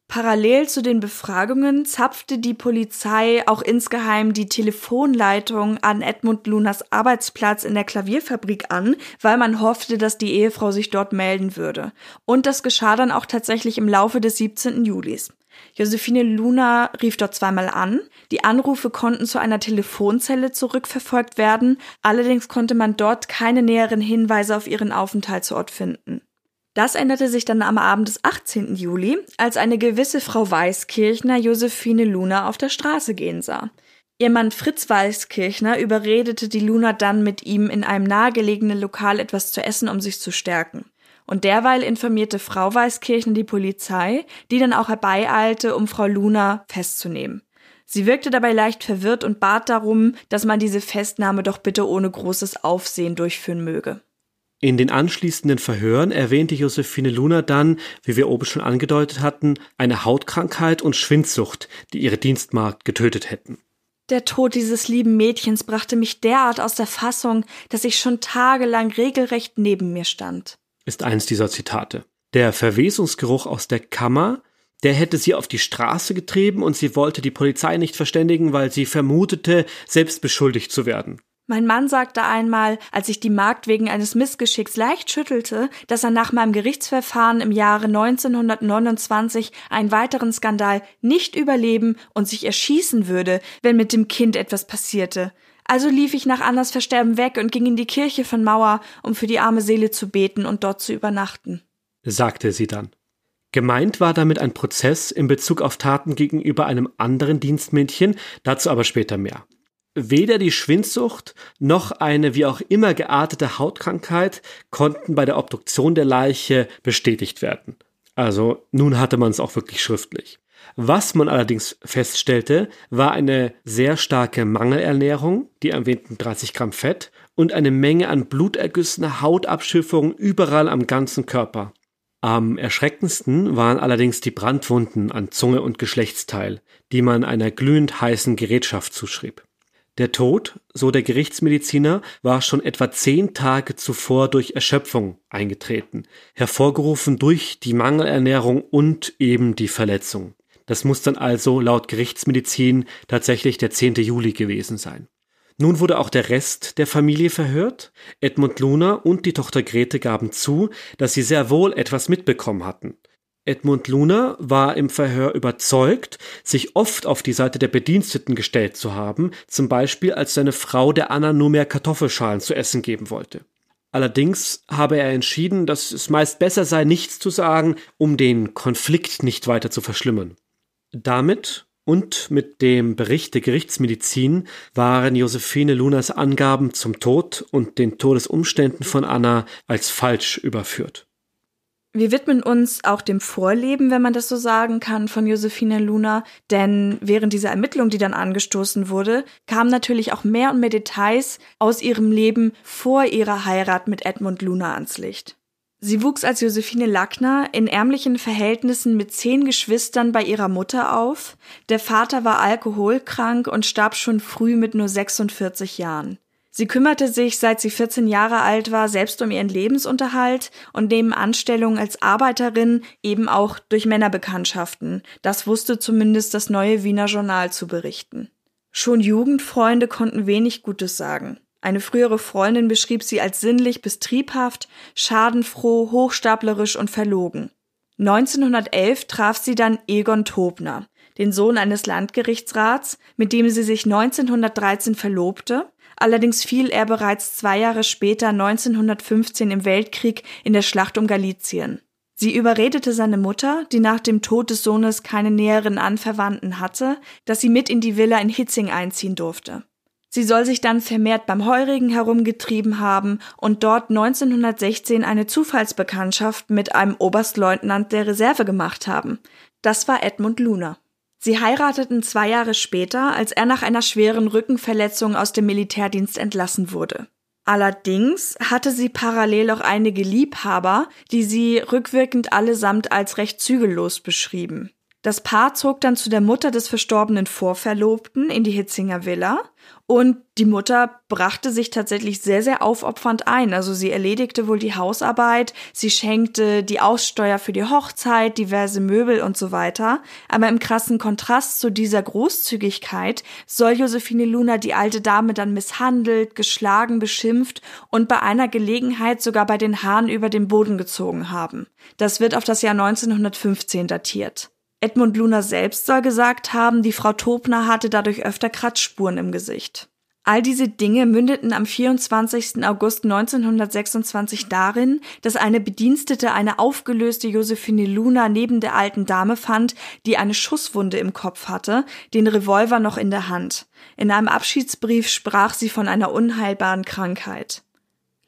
Parallel zu den Befragungen zapfte die Polizei auch insgeheim die Telefonleitung an Edmund Lunas Arbeitsplatz in der Klavierfabrik an, weil man hoffte, dass die Ehefrau sich dort melden würde. Und das geschah dann auch tatsächlich im Laufe des 17. Julis. Josephine Luna rief dort zweimal an. Die Anrufe konnten zu einer Telefonzelle zurückverfolgt werden. Allerdings konnte man dort keine näheren Hinweise auf ihren Aufenthaltsort finden. Das änderte sich dann am Abend des 18. Juli, als eine gewisse Frau Weißkirchner Josephine Luna auf der Straße gehen sah. Ihr Mann Fritz Weißkirchner überredete die Luna dann mit ihm in einem nahegelegenen Lokal etwas zu essen, um sich zu stärken. Und derweil informierte Frau Weißkirchner die Polizei, die dann auch herbeieilte, um Frau Luna festzunehmen. Sie wirkte dabei leicht verwirrt und bat darum, dass man diese Festnahme doch bitte ohne großes Aufsehen durchführen möge. In den anschließenden Verhören erwähnte Josephine Luna dann, wie wir oben schon angedeutet hatten, eine Hautkrankheit und Schwindsucht, die ihre Dienstmagd getötet hätten. Der Tod dieses lieben Mädchens brachte mich derart aus der Fassung, dass ich schon tagelang regelrecht neben mir stand. Ist eins dieser Zitate. Der Verwesungsgeruch aus der Kammer, der hätte sie auf die Straße getrieben und sie wollte die Polizei nicht verständigen, weil sie vermutete, selbst beschuldigt zu werden. Mein Mann sagte einmal, als ich die Magd wegen eines Missgeschicks leicht schüttelte, dass er nach meinem Gerichtsverfahren im Jahre 1929 einen weiteren Skandal nicht überleben und sich erschießen würde, wenn mit dem Kind etwas passierte. Also lief ich nach Annas Versterben weg und ging in die Kirche von Mauer, um für die arme Seele zu beten und dort zu übernachten, sagte sie dann. Gemeint war damit ein Prozess in Bezug auf Taten gegenüber einem anderen Dienstmädchen, dazu aber später mehr. Weder die Schwindsucht noch eine wie auch immer geartete Hautkrankheit konnten bei der Obduktion der Leiche bestätigt werden. Also nun hatte man es auch wirklich schriftlich. Was man allerdings feststellte, war eine sehr starke Mangelernährung, die erwähnten 30 Gramm Fett und eine Menge an blutergüssener Hautabschiffung überall am ganzen Körper. Am erschreckendsten waren allerdings die Brandwunden an Zunge und Geschlechtsteil, die man einer glühend heißen Gerätschaft zuschrieb. Der Tod, so der Gerichtsmediziner, war schon etwa zehn Tage zuvor durch Erschöpfung eingetreten, hervorgerufen durch die Mangelernährung und eben die Verletzung. Das muss dann also laut Gerichtsmedizin tatsächlich der 10. Juli gewesen sein. Nun wurde auch der Rest der Familie verhört. Edmund Luna und die Tochter Grete gaben zu, dass sie sehr wohl etwas mitbekommen hatten. Edmund Luna war im Verhör überzeugt, sich oft auf die Seite der Bediensteten gestellt zu haben, zum Beispiel als seine Frau der Anna nur mehr Kartoffelschalen zu essen geben wollte. Allerdings habe er entschieden, dass es meist besser sei, nichts zu sagen, um den Konflikt nicht weiter zu verschlimmern. Damit und mit dem Bericht der Gerichtsmedizin waren Josephine Lunas Angaben zum Tod und den Todesumständen von Anna als falsch überführt. Wir widmen uns auch dem Vorleben, wenn man das so sagen kann, von Josephine Luna, denn während dieser Ermittlung, die dann angestoßen wurde, kamen natürlich auch mehr und mehr Details aus ihrem Leben vor ihrer Heirat mit Edmund Luna ans Licht. Sie wuchs als Josephine Lackner in ärmlichen Verhältnissen mit zehn Geschwistern bei ihrer Mutter auf. Der Vater war alkoholkrank und starb schon früh mit nur 46 Jahren. Sie kümmerte sich, seit sie 14 Jahre alt war, selbst um ihren Lebensunterhalt und neben Anstellungen als Arbeiterin eben auch durch Männerbekanntschaften. Das wusste zumindest das neue Wiener Journal zu berichten. Schon Jugendfreunde konnten wenig Gutes sagen. Eine frühere Freundin beschrieb sie als sinnlich bis triebhaft, schadenfroh, hochstaplerisch und verlogen. 1911 traf sie dann Egon Tobner, den Sohn eines Landgerichtsrats, mit dem sie sich 1913 verlobte. Allerdings fiel er bereits zwei Jahre später 1915 im Weltkrieg in der Schlacht um Galizien. Sie überredete seine Mutter, die nach dem Tod des Sohnes keine näheren Anverwandten hatte, dass sie mit in die Villa in Hitzing einziehen durfte. Sie soll sich dann vermehrt beim Heurigen herumgetrieben haben und dort 1916 eine Zufallsbekanntschaft mit einem Oberstleutnant der Reserve gemacht haben. Das war Edmund Luna. Sie heirateten zwei Jahre später, als er nach einer schweren Rückenverletzung aus dem Militärdienst entlassen wurde. Allerdings hatte sie parallel auch einige Liebhaber, die sie rückwirkend allesamt als recht zügellos beschrieben. Das Paar zog dann zu der Mutter des verstorbenen Vorverlobten in die Hitzinger Villa und die Mutter brachte sich tatsächlich sehr, sehr aufopfernd ein. Also sie erledigte wohl die Hausarbeit, sie schenkte die Aussteuer für die Hochzeit, diverse Möbel und so weiter. Aber im krassen Kontrast zu dieser Großzügigkeit soll Josephine Luna die alte Dame dann misshandelt, geschlagen, beschimpft und bei einer Gelegenheit sogar bei den Haaren über den Boden gezogen haben. Das wird auf das Jahr 1915 datiert. Edmund Luna selbst soll gesagt haben, die Frau Tobner hatte dadurch öfter Kratzspuren im Gesicht. All diese Dinge mündeten am 24. August 1926 darin, dass eine Bedienstete eine aufgelöste Josephine Luna neben der alten Dame fand, die eine Schusswunde im Kopf hatte, den Revolver noch in der Hand. In einem Abschiedsbrief sprach sie von einer unheilbaren Krankheit.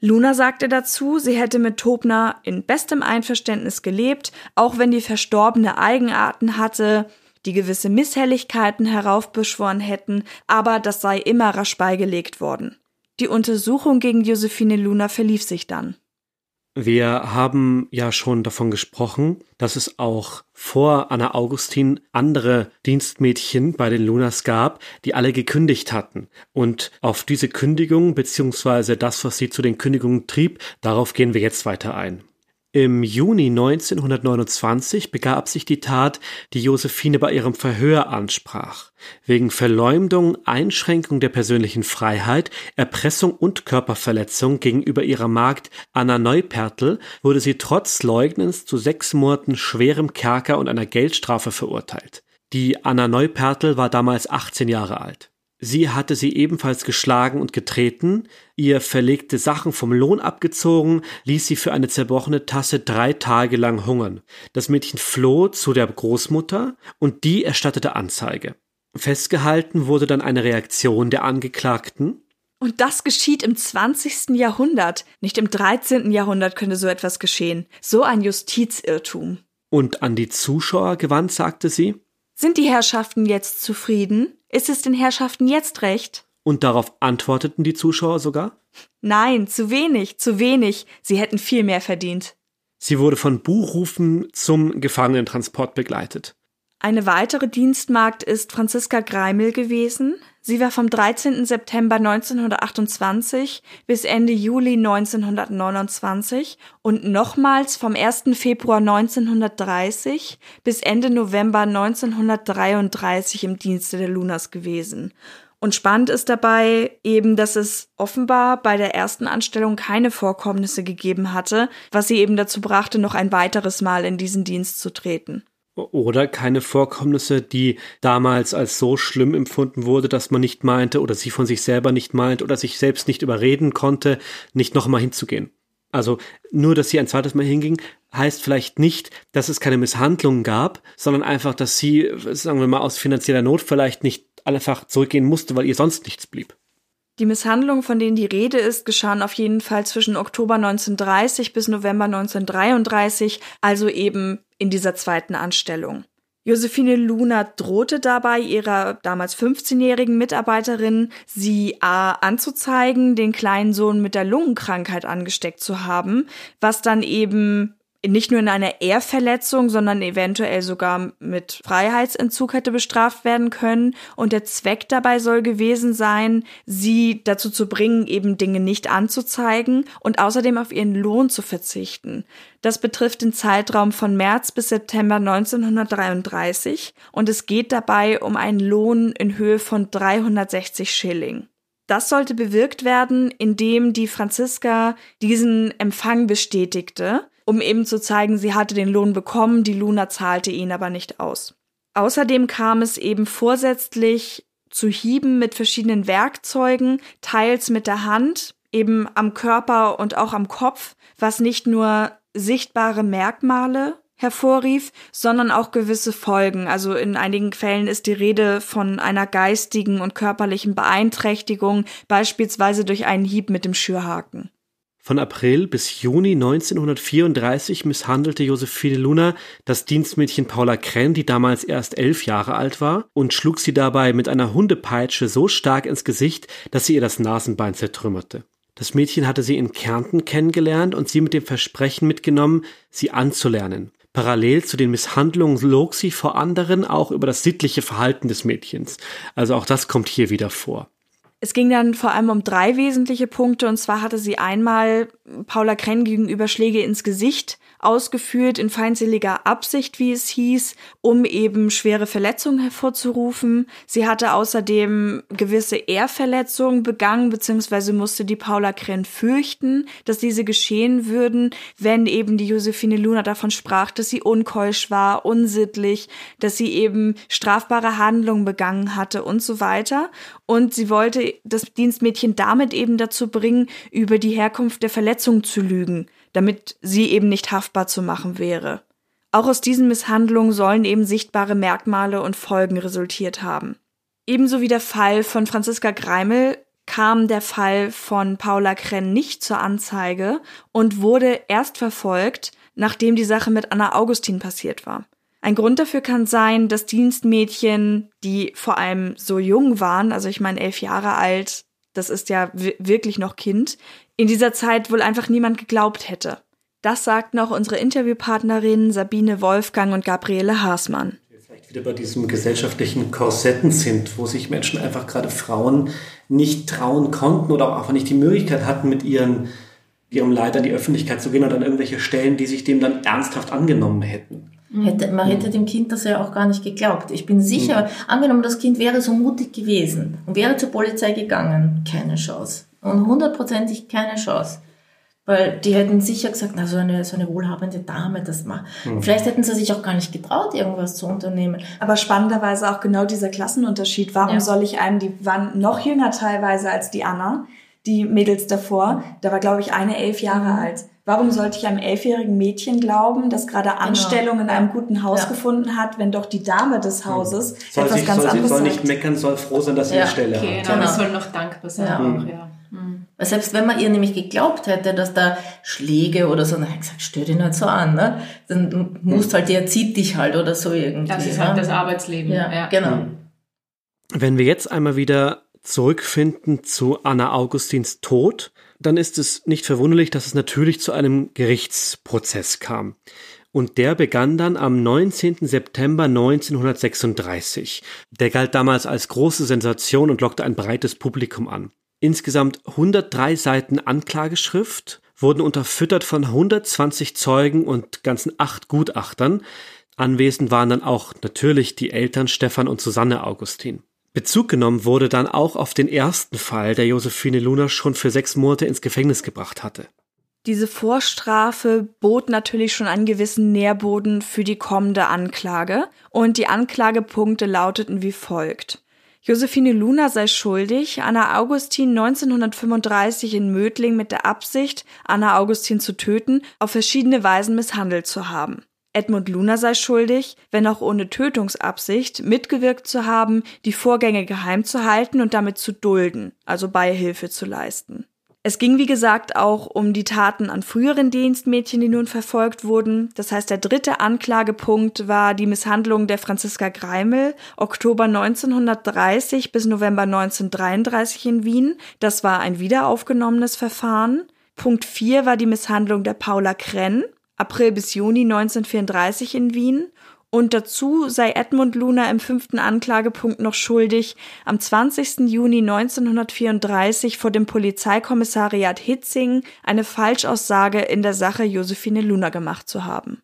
Luna sagte dazu, sie hätte mit Tobner in bestem Einverständnis gelebt, auch wenn die Verstorbene Eigenarten hatte, die gewisse Misshelligkeiten heraufbeschworen hätten, aber das sei immer rasch beigelegt worden. Die Untersuchung gegen Josephine Luna verlief sich dann. Wir haben ja schon davon gesprochen, dass es auch vor Anna Augustin andere Dienstmädchen bei den Lunas gab, die alle gekündigt hatten. Und auf diese Kündigung beziehungsweise das, was sie zu den Kündigungen trieb, darauf gehen wir jetzt weiter ein. Im Juni 1929 begab sich die Tat, die Josephine bei ihrem Verhör ansprach. Wegen Verleumdung, Einschränkung der persönlichen Freiheit, Erpressung und Körperverletzung gegenüber ihrer Magd Anna Neupertl wurde sie trotz Leugnens zu sechs Monaten schwerem Kerker und einer Geldstrafe verurteilt. Die Anna Neupertl war damals 18 Jahre alt. Sie hatte sie ebenfalls geschlagen und getreten, ihr verlegte Sachen vom Lohn abgezogen, ließ sie für eine zerbrochene Tasse drei Tage lang hungern. Das Mädchen floh zu der Großmutter und die erstattete Anzeige. Festgehalten wurde dann eine Reaktion der Angeklagten. Und das geschieht im 20. Jahrhundert. Nicht im 13. Jahrhundert könnte so etwas geschehen. So ein Justizirrtum. Und an die Zuschauer gewandt sagte sie, Sind die Herrschaften jetzt zufrieden? Ist es den Herrschaften jetzt recht? Und darauf antworteten die Zuschauer sogar? Nein, zu wenig, zu wenig. Sie hätten viel mehr verdient. Sie wurde von Buchrufen zum Gefangenentransport begleitet. Eine weitere Dienstmagd ist Franziska Greimel gewesen. Sie war vom 13. September 1928 bis Ende Juli 1929 und nochmals vom 1. Februar 1930 bis Ende November 1933 im Dienste der Lunas gewesen. Und spannend ist dabei eben, dass es offenbar bei der ersten Anstellung keine Vorkommnisse gegeben hatte, was sie eben dazu brachte, noch ein weiteres Mal in diesen Dienst zu treten. Oder keine Vorkommnisse, die damals als so schlimm empfunden wurde, dass man nicht meinte oder sie von sich selber nicht meint oder sich selbst nicht überreden konnte, nicht nochmal hinzugehen. Also nur, dass sie ein zweites Mal hinging, heißt vielleicht nicht, dass es keine Misshandlungen gab, sondern einfach, dass sie, sagen wir mal, aus finanzieller Not vielleicht nicht einfach zurückgehen musste, weil ihr sonst nichts blieb. Die Misshandlungen, von denen die Rede ist, geschahen auf jeden Fall zwischen Oktober 1930 bis November 1933, also eben in dieser zweiten Anstellung. Josephine Luna drohte dabei ihrer damals 15-jährigen Mitarbeiterin, sie A anzuzeigen, den kleinen Sohn mit der Lungenkrankheit angesteckt zu haben, was dann eben nicht nur in einer Ehrverletzung, sondern eventuell sogar mit Freiheitsentzug hätte bestraft werden können. Und der Zweck dabei soll gewesen sein, sie dazu zu bringen, eben Dinge nicht anzuzeigen und außerdem auf ihren Lohn zu verzichten. Das betrifft den Zeitraum von März bis September 1933 und es geht dabei um einen Lohn in Höhe von 360 Schilling. Das sollte bewirkt werden, indem die Franziska diesen Empfang bestätigte um eben zu zeigen, sie hatte den Lohn bekommen, die Luna zahlte ihn aber nicht aus. Außerdem kam es eben vorsätzlich zu Hieben mit verschiedenen Werkzeugen, teils mit der Hand, eben am Körper und auch am Kopf, was nicht nur sichtbare Merkmale hervorrief, sondern auch gewisse Folgen. Also in einigen Fällen ist die Rede von einer geistigen und körperlichen Beeinträchtigung, beispielsweise durch einen Hieb mit dem Schürhaken. Von April bis Juni 1934 misshandelte Josephine Luna das Dienstmädchen Paula Krenn, die damals erst elf Jahre alt war, und schlug sie dabei mit einer Hundepeitsche so stark ins Gesicht, dass sie ihr das Nasenbein zertrümmerte. Das Mädchen hatte sie in Kärnten kennengelernt und sie mit dem Versprechen mitgenommen, sie anzulernen. Parallel zu den Misshandlungen log sie vor anderen auch über das sittliche Verhalten des Mädchens. Also auch das kommt hier wieder vor. Es ging dann vor allem um drei wesentliche Punkte, und zwar hatte sie einmal Paula Krenn gegenüber Schläge ins Gesicht ausgeführt in feindseliger Absicht, wie es hieß, um eben schwere Verletzungen hervorzurufen. Sie hatte außerdem gewisse Ehrverletzungen begangen, beziehungsweise musste die Paula Krenn fürchten, dass diese geschehen würden, wenn eben die Josephine Luna davon sprach, dass sie unkeusch war, unsittlich, dass sie eben strafbare Handlungen begangen hatte und so weiter. Und sie wollte das Dienstmädchen damit eben dazu bringen, über die Herkunft der Verletzung zu lügen damit sie eben nicht haftbar zu machen wäre. Auch aus diesen Misshandlungen sollen eben sichtbare Merkmale und Folgen resultiert haben. Ebenso wie der Fall von Franziska Greimel kam der Fall von Paula Krenn nicht zur Anzeige und wurde erst verfolgt, nachdem die Sache mit Anna Augustin passiert war. Ein Grund dafür kann sein, dass Dienstmädchen, die vor allem so jung waren, also ich meine elf Jahre alt, das ist ja wirklich noch Kind, in dieser Zeit wohl einfach niemand geglaubt hätte. Das sagten auch unsere Interviewpartnerinnen Sabine Wolfgang und Gabriele Haasmann. Vielleicht wieder bei diesem gesellschaftlichen Korsetten sind, wo sich Menschen einfach gerade Frauen nicht trauen konnten oder auch einfach nicht die Möglichkeit hatten, mit ihren, ihrem Leid an die Öffentlichkeit zu gehen oder an irgendwelche Stellen, die sich dem dann ernsthaft angenommen hätten. Hätte, man hätte dem Kind das ja auch gar nicht geglaubt. Ich bin sicher, mhm. angenommen, das Kind wäre so mutig gewesen und wäre zur Polizei gegangen, keine Chance. Und hundertprozentig keine Chance. Weil die hätten sicher gesagt, na, so eine, so eine wohlhabende Dame, das macht. Mhm. Vielleicht hätten sie sich auch gar nicht getraut, irgendwas zu unternehmen. Aber spannenderweise auch genau dieser Klassenunterschied. Warum ja. soll ich einem, die waren noch jünger teilweise als die Anna, die Mädels davor. Da war, glaube ich, eine elf Jahre mhm. alt. Warum sollte ich einem elfjährigen Mädchen glauben, das gerade genau. Anstellung genau. in einem guten Haus ja. gefunden hat, wenn doch die Dame des mhm. Hauses soll etwas sich, ganz soll anderes soll nicht meckern, soll froh sein, dass sie ja. eine Stelle okay, hat. Genau, genau. soll noch dankbar sein. Ja. Auch, ja. Weil selbst wenn man ihr nämlich geglaubt hätte, dass da Schläge oder so, dann hätte ich gesagt, stör dich nicht so an, ne? Dann musst halt, der zieht dich halt oder so irgendwie. Das ist halt das Arbeitsleben. Ja, ja. genau. Wenn wir jetzt einmal wieder zurückfinden zu Anna Augustins Tod, dann ist es nicht verwunderlich, dass es natürlich zu einem Gerichtsprozess kam. Und der begann dann am 19. September 1936. Der galt damals als große Sensation und lockte ein breites Publikum an. Insgesamt 103 Seiten Anklageschrift wurden unterfüttert von 120 Zeugen und ganzen acht Gutachtern. Anwesend waren dann auch natürlich die Eltern Stefan und Susanne Augustin. Bezug genommen wurde dann auch auf den ersten Fall, der Josephine Luna schon für sechs Monate ins Gefängnis gebracht hatte. Diese Vorstrafe bot natürlich schon einen gewissen Nährboden für die kommende Anklage und die Anklagepunkte lauteten wie folgt. Josephine Luna sei schuldig, Anna Augustin 1935 in Mödling mit der Absicht, Anna Augustin zu töten, auf verschiedene Weisen misshandelt zu haben. Edmund Luna sei schuldig, wenn auch ohne Tötungsabsicht, mitgewirkt zu haben, die Vorgänge geheim zu halten und damit zu dulden, also Beihilfe zu leisten. Es ging, wie gesagt, auch um die Taten an früheren Dienstmädchen, die nun verfolgt wurden. Das heißt, der dritte Anklagepunkt war die Misshandlung der Franziska Greimel, Oktober 1930 bis November 1933 in Wien. Das war ein wiederaufgenommenes Verfahren. Punkt 4 war die Misshandlung der Paula Krenn, April bis Juni 1934 in Wien. Und dazu sei Edmund Luna im fünften Anklagepunkt noch schuldig, am 20. Juni 1934 vor dem Polizeikommissariat Hitzing eine Falschaussage in der Sache Josephine Luna gemacht zu haben.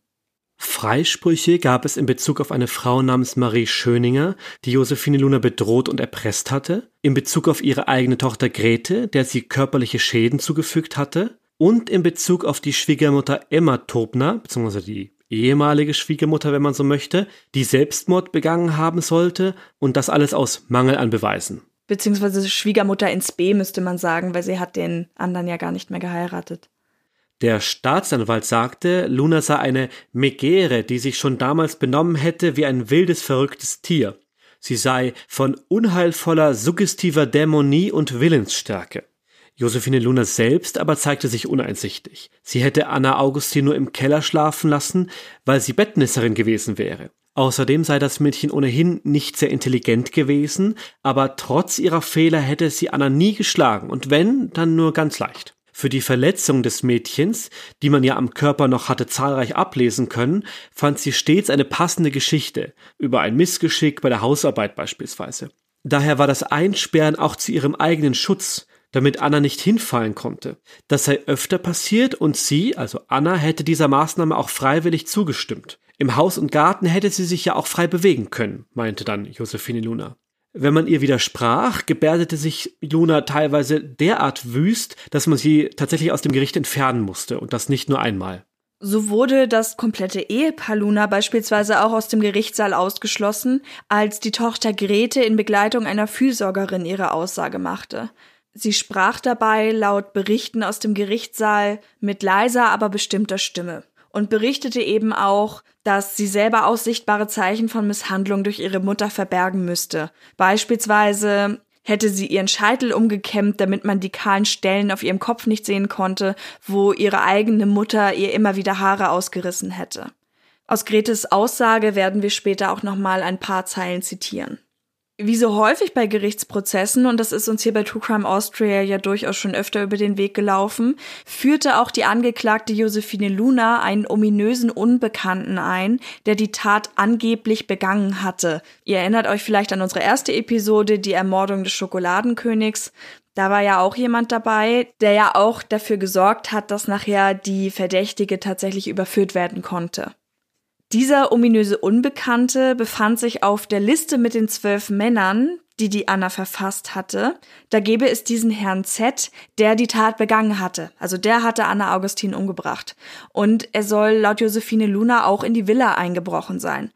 Freisprüche gab es in Bezug auf eine Frau namens Marie Schöninger, die Josephine Luna bedroht und erpresst hatte, in Bezug auf ihre eigene Tochter Grete, der sie körperliche Schäden zugefügt hatte, und in Bezug auf die Schwiegermutter Emma Tobner, beziehungsweise die ehemalige Schwiegermutter, wenn man so möchte, die Selbstmord begangen haben sollte und das alles aus Mangel an Beweisen. Beziehungsweise Schwiegermutter ins B müsste man sagen, weil sie hat den anderen ja gar nicht mehr geheiratet. Der Staatsanwalt sagte, Luna sei eine Megere, die sich schon damals benommen hätte wie ein wildes, verrücktes Tier. Sie sei von unheilvoller, suggestiver Dämonie und Willensstärke. Josephine Luna selbst aber zeigte sich uneinsichtig. Sie hätte Anna Augustin nur im Keller schlafen lassen, weil sie Bettnisserin gewesen wäre. Außerdem sei das Mädchen ohnehin nicht sehr intelligent gewesen, aber trotz ihrer Fehler hätte sie Anna nie geschlagen und wenn, dann nur ganz leicht. Für die Verletzung des Mädchens, die man ja am Körper noch hatte zahlreich ablesen können, fand sie stets eine passende Geschichte, über ein Missgeschick bei der Hausarbeit beispielsweise. Daher war das Einsperren auch zu ihrem eigenen Schutz, damit Anna nicht hinfallen konnte. Das sei öfter passiert und sie, also Anna, hätte dieser Maßnahme auch freiwillig zugestimmt. Im Haus und Garten hätte sie sich ja auch frei bewegen können, meinte dann Josephine Luna. Wenn man ihr widersprach, gebärdete sich Luna teilweise derart wüst, dass man sie tatsächlich aus dem Gericht entfernen musste und das nicht nur einmal. So wurde das komplette Ehepaar Luna beispielsweise auch aus dem Gerichtssaal ausgeschlossen, als die Tochter Grete in Begleitung einer Fürsorgerin ihre Aussage machte. Sie sprach dabei laut Berichten aus dem Gerichtssaal mit leiser, aber bestimmter Stimme und berichtete eben auch, dass sie selber auch sichtbare Zeichen von Misshandlung durch ihre Mutter verbergen müsste. Beispielsweise hätte sie ihren Scheitel umgekämmt, damit man die kahlen Stellen auf ihrem Kopf nicht sehen konnte, wo ihre eigene Mutter ihr immer wieder Haare ausgerissen hätte. Aus Gretes Aussage werden wir später auch nochmal ein paar Zeilen zitieren. Wie so häufig bei Gerichtsprozessen, und das ist uns hier bei True Crime Austria ja durchaus schon öfter über den Weg gelaufen, führte auch die Angeklagte Josephine Luna einen ominösen Unbekannten ein, der die Tat angeblich begangen hatte. Ihr erinnert euch vielleicht an unsere erste Episode, die Ermordung des Schokoladenkönigs. Da war ja auch jemand dabei, der ja auch dafür gesorgt hat, dass nachher die Verdächtige tatsächlich überführt werden konnte. Dieser ominöse Unbekannte befand sich auf der Liste mit den zwölf Männern, die die Anna verfasst hatte. Da gäbe es diesen Herrn Z, der die Tat begangen hatte. Also der hatte Anna Augustin umgebracht. Und er soll laut Josephine Luna auch in die Villa eingebrochen sein.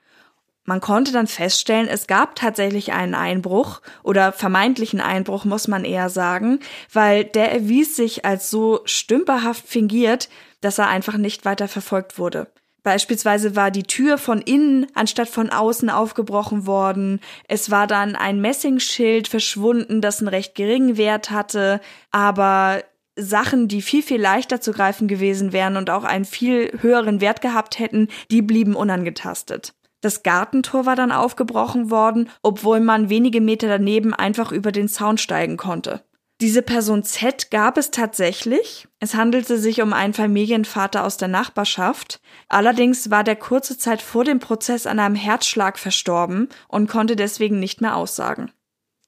Man konnte dann feststellen, es gab tatsächlich einen Einbruch oder vermeintlichen Einbruch, muss man eher sagen, weil der erwies sich als so stümperhaft fingiert, dass er einfach nicht weiter verfolgt wurde. Beispielsweise war die Tür von innen anstatt von außen aufgebrochen worden. Es war dann ein Messingschild verschwunden, das einen recht geringen Wert hatte, aber Sachen, die viel, viel leichter zu greifen gewesen wären und auch einen viel höheren Wert gehabt hätten, die blieben unangetastet. Das Gartentor war dann aufgebrochen worden, obwohl man wenige Meter daneben einfach über den Zaun steigen konnte. Diese Person Z gab es tatsächlich. Es handelte sich um einen Familienvater aus der Nachbarschaft. Allerdings war der kurze Zeit vor dem Prozess an einem Herzschlag verstorben und konnte deswegen nicht mehr aussagen.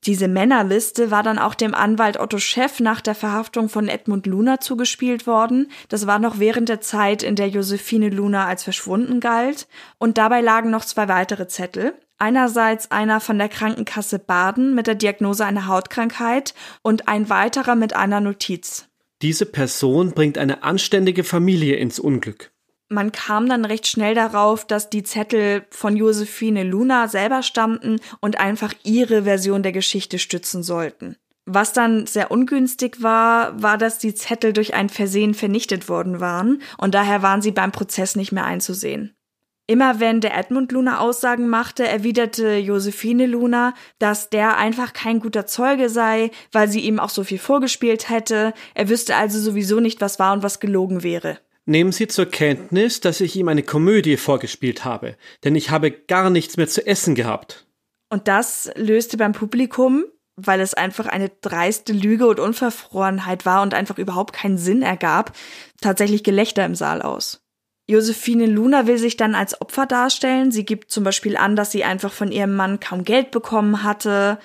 Diese Männerliste war dann auch dem Anwalt Otto Scheff nach der Verhaftung von Edmund Luna zugespielt worden. Das war noch während der Zeit, in der Josephine Luna als verschwunden galt. Und dabei lagen noch zwei weitere Zettel. Einerseits einer von der Krankenkasse Baden mit der Diagnose einer Hautkrankheit und ein weiterer mit einer Notiz. Diese Person bringt eine anständige Familie ins Unglück man kam dann recht schnell darauf, dass die Zettel von Josephine Luna selber stammten und einfach ihre Version der Geschichte stützen sollten. Was dann sehr ungünstig war, war, dass die Zettel durch ein Versehen vernichtet worden waren und daher waren sie beim Prozess nicht mehr einzusehen. Immer wenn der Edmund Luna Aussagen machte, erwiderte Josephine Luna, dass der einfach kein guter Zeuge sei, weil sie ihm auch so viel vorgespielt hätte, er wüsste also sowieso nicht, was wahr und was gelogen wäre. Nehmen Sie zur Kenntnis, dass ich ihm eine Komödie vorgespielt habe, denn ich habe gar nichts mehr zu essen gehabt. Und das löste beim Publikum, weil es einfach eine dreiste Lüge und Unverfrorenheit war und einfach überhaupt keinen Sinn ergab, tatsächlich Gelächter im Saal aus. Josephine Luna will sich dann als Opfer darstellen. Sie gibt zum Beispiel an, dass sie einfach von ihrem Mann kaum Geld bekommen hatte,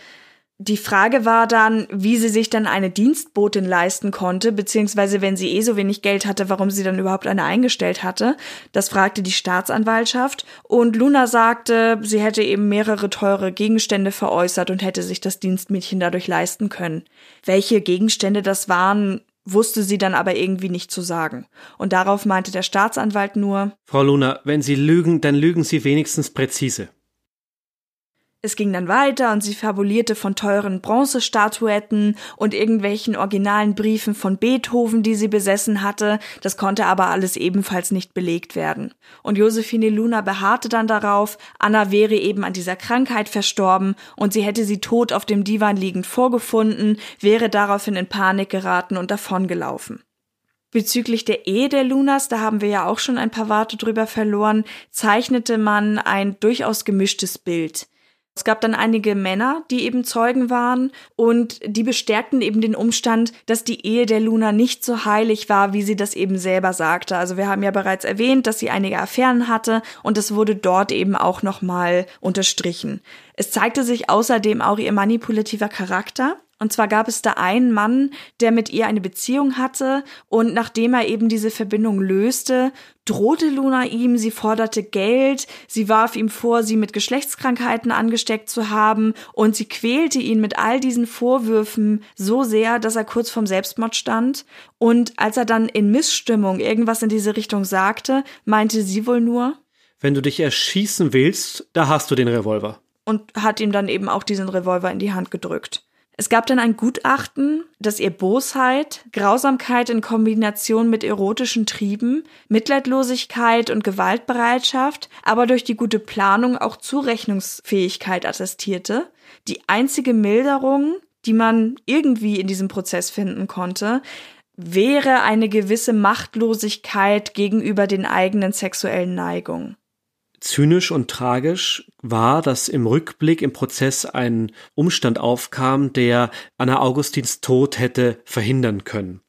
die Frage war dann, wie sie sich dann eine Dienstbotin leisten konnte, beziehungsweise wenn sie eh so wenig Geld hatte, warum sie dann überhaupt eine eingestellt hatte. Das fragte die Staatsanwaltschaft und Luna sagte, sie hätte eben mehrere teure Gegenstände veräußert und hätte sich das Dienstmädchen dadurch leisten können. Welche Gegenstände das waren, wusste sie dann aber irgendwie nicht zu sagen. Und darauf meinte der Staatsanwalt nur Frau Luna, wenn Sie lügen, dann lügen Sie wenigstens präzise. Es ging dann weiter und sie fabulierte von teuren Bronzestatuetten und irgendwelchen originalen Briefen von Beethoven, die sie besessen hatte. Das konnte aber alles ebenfalls nicht belegt werden. Und Josephine Luna beharrte dann darauf, Anna wäre eben an dieser Krankheit verstorben und sie hätte sie tot auf dem Divan liegend vorgefunden, wäre daraufhin in Panik geraten und davongelaufen. Bezüglich der Ehe der Lunas, da haben wir ja auch schon ein paar Worte drüber verloren, zeichnete man ein durchaus gemischtes Bild. Es gab dann einige Männer, die eben Zeugen waren und die bestärkten eben den Umstand, dass die Ehe der Luna nicht so heilig war, wie sie das eben selber sagte. Also wir haben ja bereits erwähnt, dass sie einige Affären hatte und es wurde dort eben auch nochmal unterstrichen. Es zeigte sich außerdem auch ihr manipulativer Charakter. Und zwar gab es da einen Mann, der mit ihr eine Beziehung hatte und nachdem er eben diese Verbindung löste, drohte Luna ihm, sie forderte Geld, sie warf ihm vor, sie mit Geschlechtskrankheiten angesteckt zu haben und sie quälte ihn mit all diesen Vorwürfen so sehr, dass er kurz vorm Selbstmord stand. Und als er dann in Missstimmung irgendwas in diese Richtung sagte, meinte sie wohl nur, wenn du dich erschießen willst, da hast du den Revolver. Und hat ihm dann eben auch diesen Revolver in die Hand gedrückt. Es gab dann ein Gutachten, das ihr Bosheit, Grausamkeit in Kombination mit erotischen Trieben, Mitleidlosigkeit und Gewaltbereitschaft, aber durch die gute Planung auch Zurechnungsfähigkeit attestierte. Die einzige Milderung, die man irgendwie in diesem Prozess finden konnte, wäre eine gewisse Machtlosigkeit gegenüber den eigenen sexuellen Neigungen. Zynisch und tragisch war, dass im Rückblick im Prozess ein Umstand aufkam, der Anna Augustins Tod hätte verhindern können.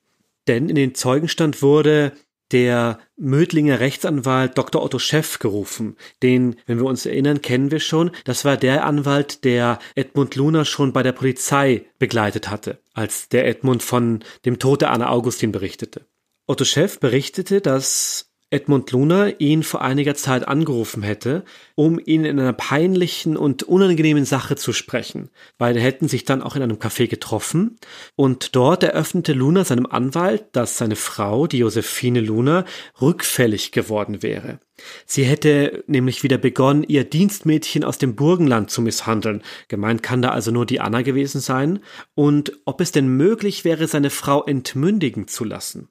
Denn in den Zeugenstand wurde der Mödlinger Rechtsanwalt Dr. Otto Scheff gerufen. Den, wenn wir uns erinnern, kennen wir schon. Das war der Anwalt, der Edmund Luna schon bei der Polizei begleitet hatte, als der Edmund von dem Tod der Anna Augustin berichtete. Otto Scheff berichtete, dass Edmund Luna ihn vor einiger Zeit angerufen hätte, um ihn in einer peinlichen und unangenehmen Sache zu sprechen. Beide hätten sich dann auch in einem Café getroffen und dort eröffnete Luna seinem Anwalt, dass seine Frau, die Josephine Luna, rückfällig geworden wäre. Sie hätte nämlich wieder begonnen, ihr Dienstmädchen aus dem Burgenland zu misshandeln. Gemeint kann da also nur die Anna gewesen sein. Und ob es denn möglich wäre, seine Frau entmündigen zu lassen.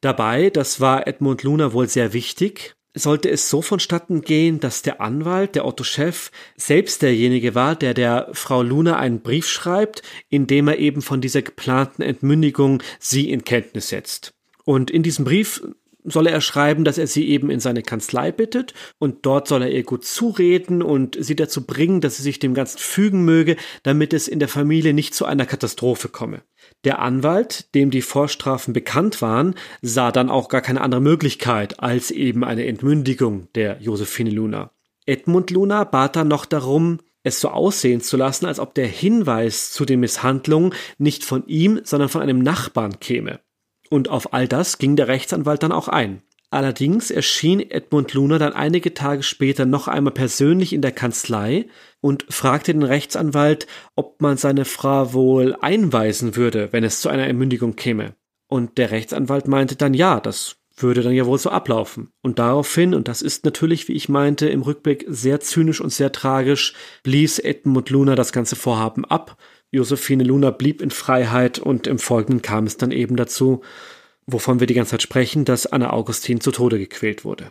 Dabei, das war Edmund Luna wohl sehr wichtig, sollte es so vonstatten gehen, dass der Anwalt, der Otto Chef, selbst derjenige war, der der Frau Luna einen Brief schreibt, in dem er eben von dieser geplanten Entmündigung sie in Kenntnis setzt. Und in diesem Brief solle er schreiben, dass er sie eben in seine Kanzlei bittet und dort soll er ihr gut zureden und sie dazu bringen, dass sie sich dem Ganzen fügen möge, damit es in der Familie nicht zu einer Katastrophe komme. Der Anwalt, dem die Vorstrafen bekannt waren, sah dann auch gar keine andere Möglichkeit als eben eine Entmündigung der Josephine Luna. Edmund Luna bat dann noch darum, es so aussehen zu lassen, als ob der Hinweis zu den Misshandlungen nicht von ihm, sondern von einem Nachbarn käme. Und auf all das ging der Rechtsanwalt dann auch ein. Allerdings erschien Edmund Luna dann einige Tage später noch einmal persönlich in der Kanzlei und fragte den Rechtsanwalt, ob man seine Frau wohl einweisen würde, wenn es zu einer Ermündigung käme. Und der Rechtsanwalt meinte dann ja, das würde dann ja wohl so ablaufen. Und daraufhin, und das ist natürlich, wie ich meinte, im Rückblick sehr zynisch und sehr tragisch, blies Edmund Luna das ganze Vorhaben ab. Josephine Luna blieb in Freiheit und im Folgenden kam es dann eben dazu, wovon wir die ganze Zeit sprechen, dass Anna Augustin zu Tode gequält wurde.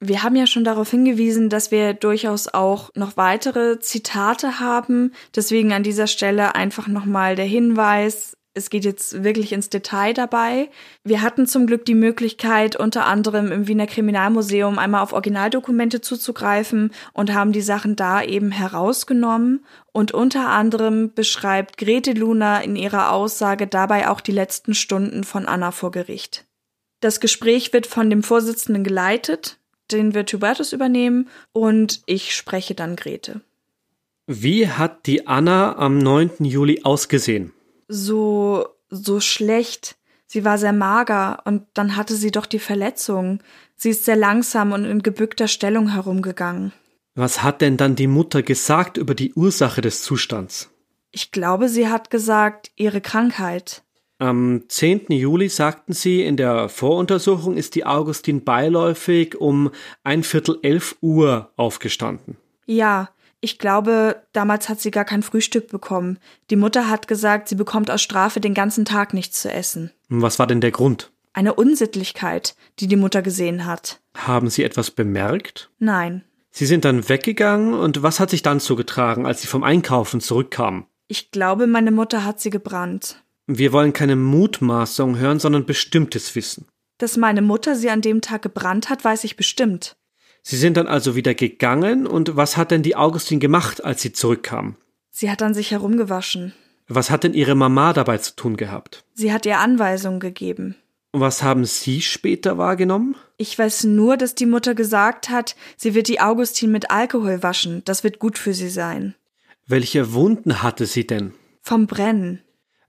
Wir haben ja schon darauf hingewiesen, dass wir durchaus auch noch weitere Zitate haben. Deswegen an dieser Stelle einfach nochmal der Hinweis, es geht jetzt wirklich ins Detail dabei. Wir hatten zum Glück die Möglichkeit, unter anderem im Wiener Kriminalmuseum einmal auf Originaldokumente zuzugreifen und haben die Sachen da eben herausgenommen. Und unter anderem beschreibt Grete Luna in ihrer Aussage dabei auch die letzten Stunden von Anna vor Gericht. Das Gespräch wird von dem Vorsitzenden geleitet, den wird Hubertus übernehmen und ich spreche dann Grete. Wie hat die Anna am 9. Juli ausgesehen? So, so schlecht. Sie war sehr mager und dann hatte sie doch die Verletzung. Sie ist sehr langsam und in gebückter Stellung herumgegangen. Was hat denn dann die Mutter gesagt über die Ursache des Zustands? Ich glaube, sie hat gesagt, ihre Krankheit. Am 10. Juli sagten sie, in der Voruntersuchung ist die Augustin beiläufig um ein Viertel elf Uhr aufgestanden. Ja, ich glaube, damals hat sie gar kein Frühstück bekommen. Die Mutter hat gesagt, sie bekommt aus Strafe den ganzen Tag nichts zu essen. Was war denn der Grund? Eine Unsittlichkeit, die die Mutter gesehen hat. Haben Sie etwas bemerkt? Nein. Sie sind dann weggegangen und was hat sich dann zugetragen, als Sie vom Einkaufen zurückkamen? Ich glaube, meine Mutter hat sie gebrannt. Wir wollen keine Mutmaßung hören, sondern bestimmtes Wissen. Dass meine Mutter sie an dem Tag gebrannt hat, weiß ich bestimmt. Sie sind dann also wieder gegangen und was hat denn die Augustin gemacht, als sie zurückkam? Sie hat an sich herumgewaschen. Was hat denn ihre Mama dabei zu tun gehabt? Sie hat ihr Anweisungen gegeben. Und was haben Sie später wahrgenommen? Ich weiß nur, dass die Mutter gesagt hat, sie wird die Augustin mit Alkohol waschen, das wird gut für sie sein. Welche Wunden hatte sie denn? Vom Brennen.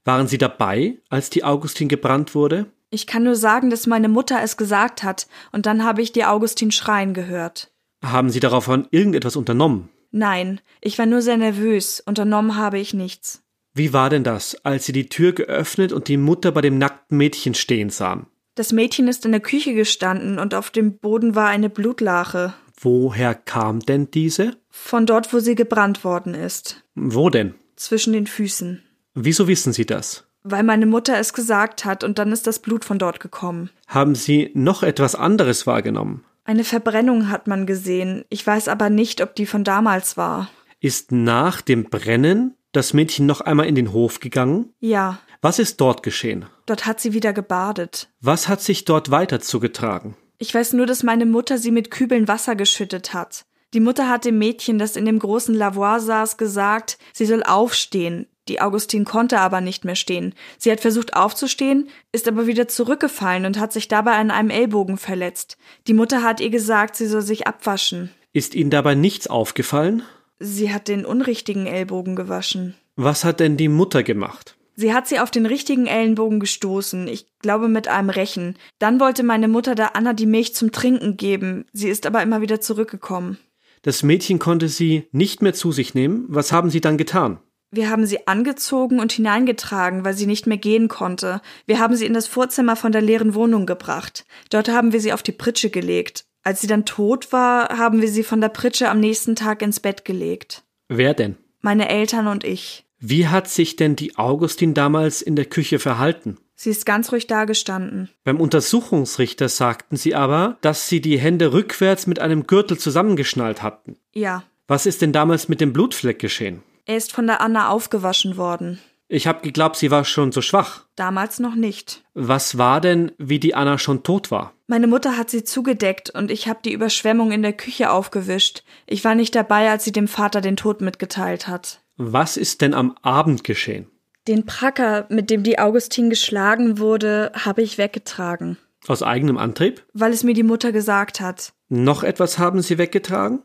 Waren Sie dabei, als die Augustin gebrannt wurde? Ich kann nur sagen, dass meine Mutter es gesagt hat, und dann habe ich die Augustin schreien gehört. Haben Sie daraufhin irgendetwas unternommen? Nein, ich war nur sehr nervös, unternommen habe ich nichts. Wie war denn das, als Sie die Tür geöffnet und die Mutter bei dem nackten Mädchen stehen sahen? Das Mädchen ist in der Küche gestanden und auf dem Boden war eine Blutlache. Woher kam denn diese? Von dort, wo sie gebrannt worden ist. Wo denn? Zwischen den Füßen. Wieso wissen Sie das? Weil meine Mutter es gesagt hat und dann ist das Blut von dort gekommen. Haben Sie noch etwas anderes wahrgenommen? Eine Verbrennung hat man gesehen. Ich weiß aber nicht, ob die von damals war. Ist nach dem Brennen das Mädchen noch einmal in den Hof gegangen? Ja. Was ist dort geschehen? Dort hat sie wieder gebadet. Was hat sich dort weiter zugetragen? Ich weiß nur, dass meine Mutter sie mit Kübeln Wasser geschüttet hat. Die Mutter hat dem Mädchen, das in dem großen Lavoir saß, gesagt, sie soll aufstehen. Die Augustin konnte aber nicht mehr stehen. Sie hat versucht aufzustehen, ist aber wieder zurückgefallen und hat sich dabei an einem Ellbogen verletzt. Die Mutter hat ihr gesagt, sie soll sich abwaschen. Ist Ihnen dabei nichts aufgefallen? Sie hat den unrichtigen Ellbogen gewaschen. Was hat denn die Mutter gemacht? Sie hat sie auf den richtigen Ellenbogen gestoßen, ich glaube mit einem Rechen. Dann wollte meine Mutter der Anna die Milch zum Trinken geben, sie ist aber immer wieder zurückgekommen. Das Mädchen konnte sie nicht mehr zu sich nehmen. Was haben Sie dann getan? Wir haben sie angezogen und hineingetragen, weil sie nicht mehr gehen konnte. Wir haben sie in das Vorzimmer von der leeren Wohnung gebracht. Dort haben wir sie auf die Pritsche gelegt. Als sie dann tot war, haben wir sie von der Pritsche am nächsten Tag ins Bett gelegt. Wer denn? Meine Eltern und ich. Wie hat sich denn die Augustin damals in der Küche verhalten? Sie ist ganz ruhig dagestanden. Beim Untersuchungsrichter sagten sie aber, dass sie die Hände rückwärts mit einem Gürtel zusammengeschnallt hatten. Ja. Was ist denn damals mit dem Blutfleck geschehen? Er ist von der Anna aufgewaschen worden. Ich habe geglaubt, sie war schon so schwach. Damals noch nicht. Was war denn, wie die Anna schon tot war? Meine Mutter hat sie zugedeckt und ich habe die Überschwemmung in der Küche aufgewischt. Ich war nicht dabei, als sie dem Vater den Tod mitgeteilt hat. Was ist denn am Abend geschehen? Den Pracker, mit dem die Augustin geschlagen wurde, habe ich weggetragen. Aus eigenem Antrieb? Weil es mir die Mutter gesagt hat. Noch etwas haben Sie weggetragen?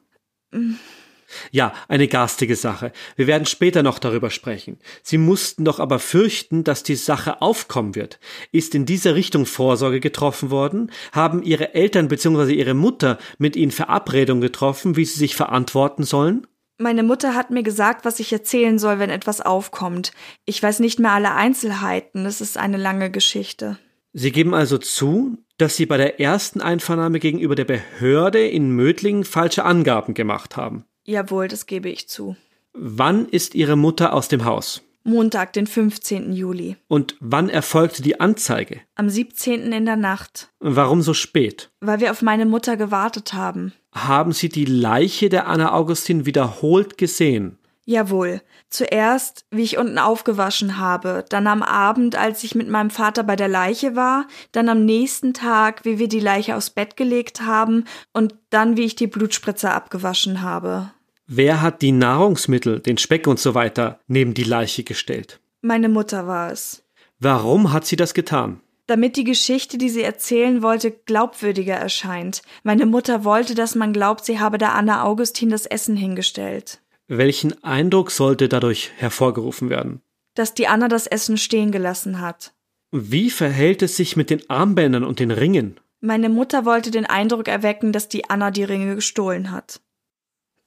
Ja, eine garstige Sache. Wir werden später noch darüber sprechen. Sie mussten doch aber fürchten, dass die Sache aufkommen wird. Ist in dieser Richtung Vorsorge getroffen worden? Haben Ihre Eltern bzw. Ihre Mutter mit Ihnen Verabredung getroffen, wie Sie sich verantworten sollen? Meine Mutter hat mir gesagt, was ich erzählen soll, wenn etwas aufkommt. Ich weiß nicht mehr alle Einzelheiten. Es ist eine lange Geschichte. Sie geben also zu, dass Sie bei der ersten Einvernahme gegenüber der Behörde in Mödling falsche Angaben gemacht haben. Jawohl, das gebe ich zu. Wann ist Ihre Mutter aus dem Haus? Montag, den 15. Juli. Und wann erfolgte die Anzeige? Am 17. in der Nacht. Warum so spät? Weil wir auf meine Mutter gewartet haben. Haben Sie die Leiche der Anna Augustin wiederholt gesehen? Jawohl. Zuerst, wie ich unten aufgewaschen habe, dann am Abend, als ich mit meinem Vater bei der Leiche war, dann am nächsten Tag, wie wir die Leiche aufs Bett gelegt haben und dann, wie ich die Blutspritze abgewaschen habe. Wer hat die Nahrungsmittel, den Speck und so weiter neben die Leiche gestellt? Meine Mutter war es. Warum hat sie das getan? Damit die Geschichte, die sie erzählen wollte, glaubwürdiger erscheint. Meine Mutter wollte, dass man glaubt, sie habe der Anna Augustin das Essen hingestellt. Welchen Eindruck sollte dadurch hervorgerufen werden? Dass die Anna das Essen stehen gelassen hat. Wie verhält es sich mit den Armbändern und den Ringen? Meine Mutter wollte den Eindruck erwecken, dass die Anna die Ringe gestohlen hat.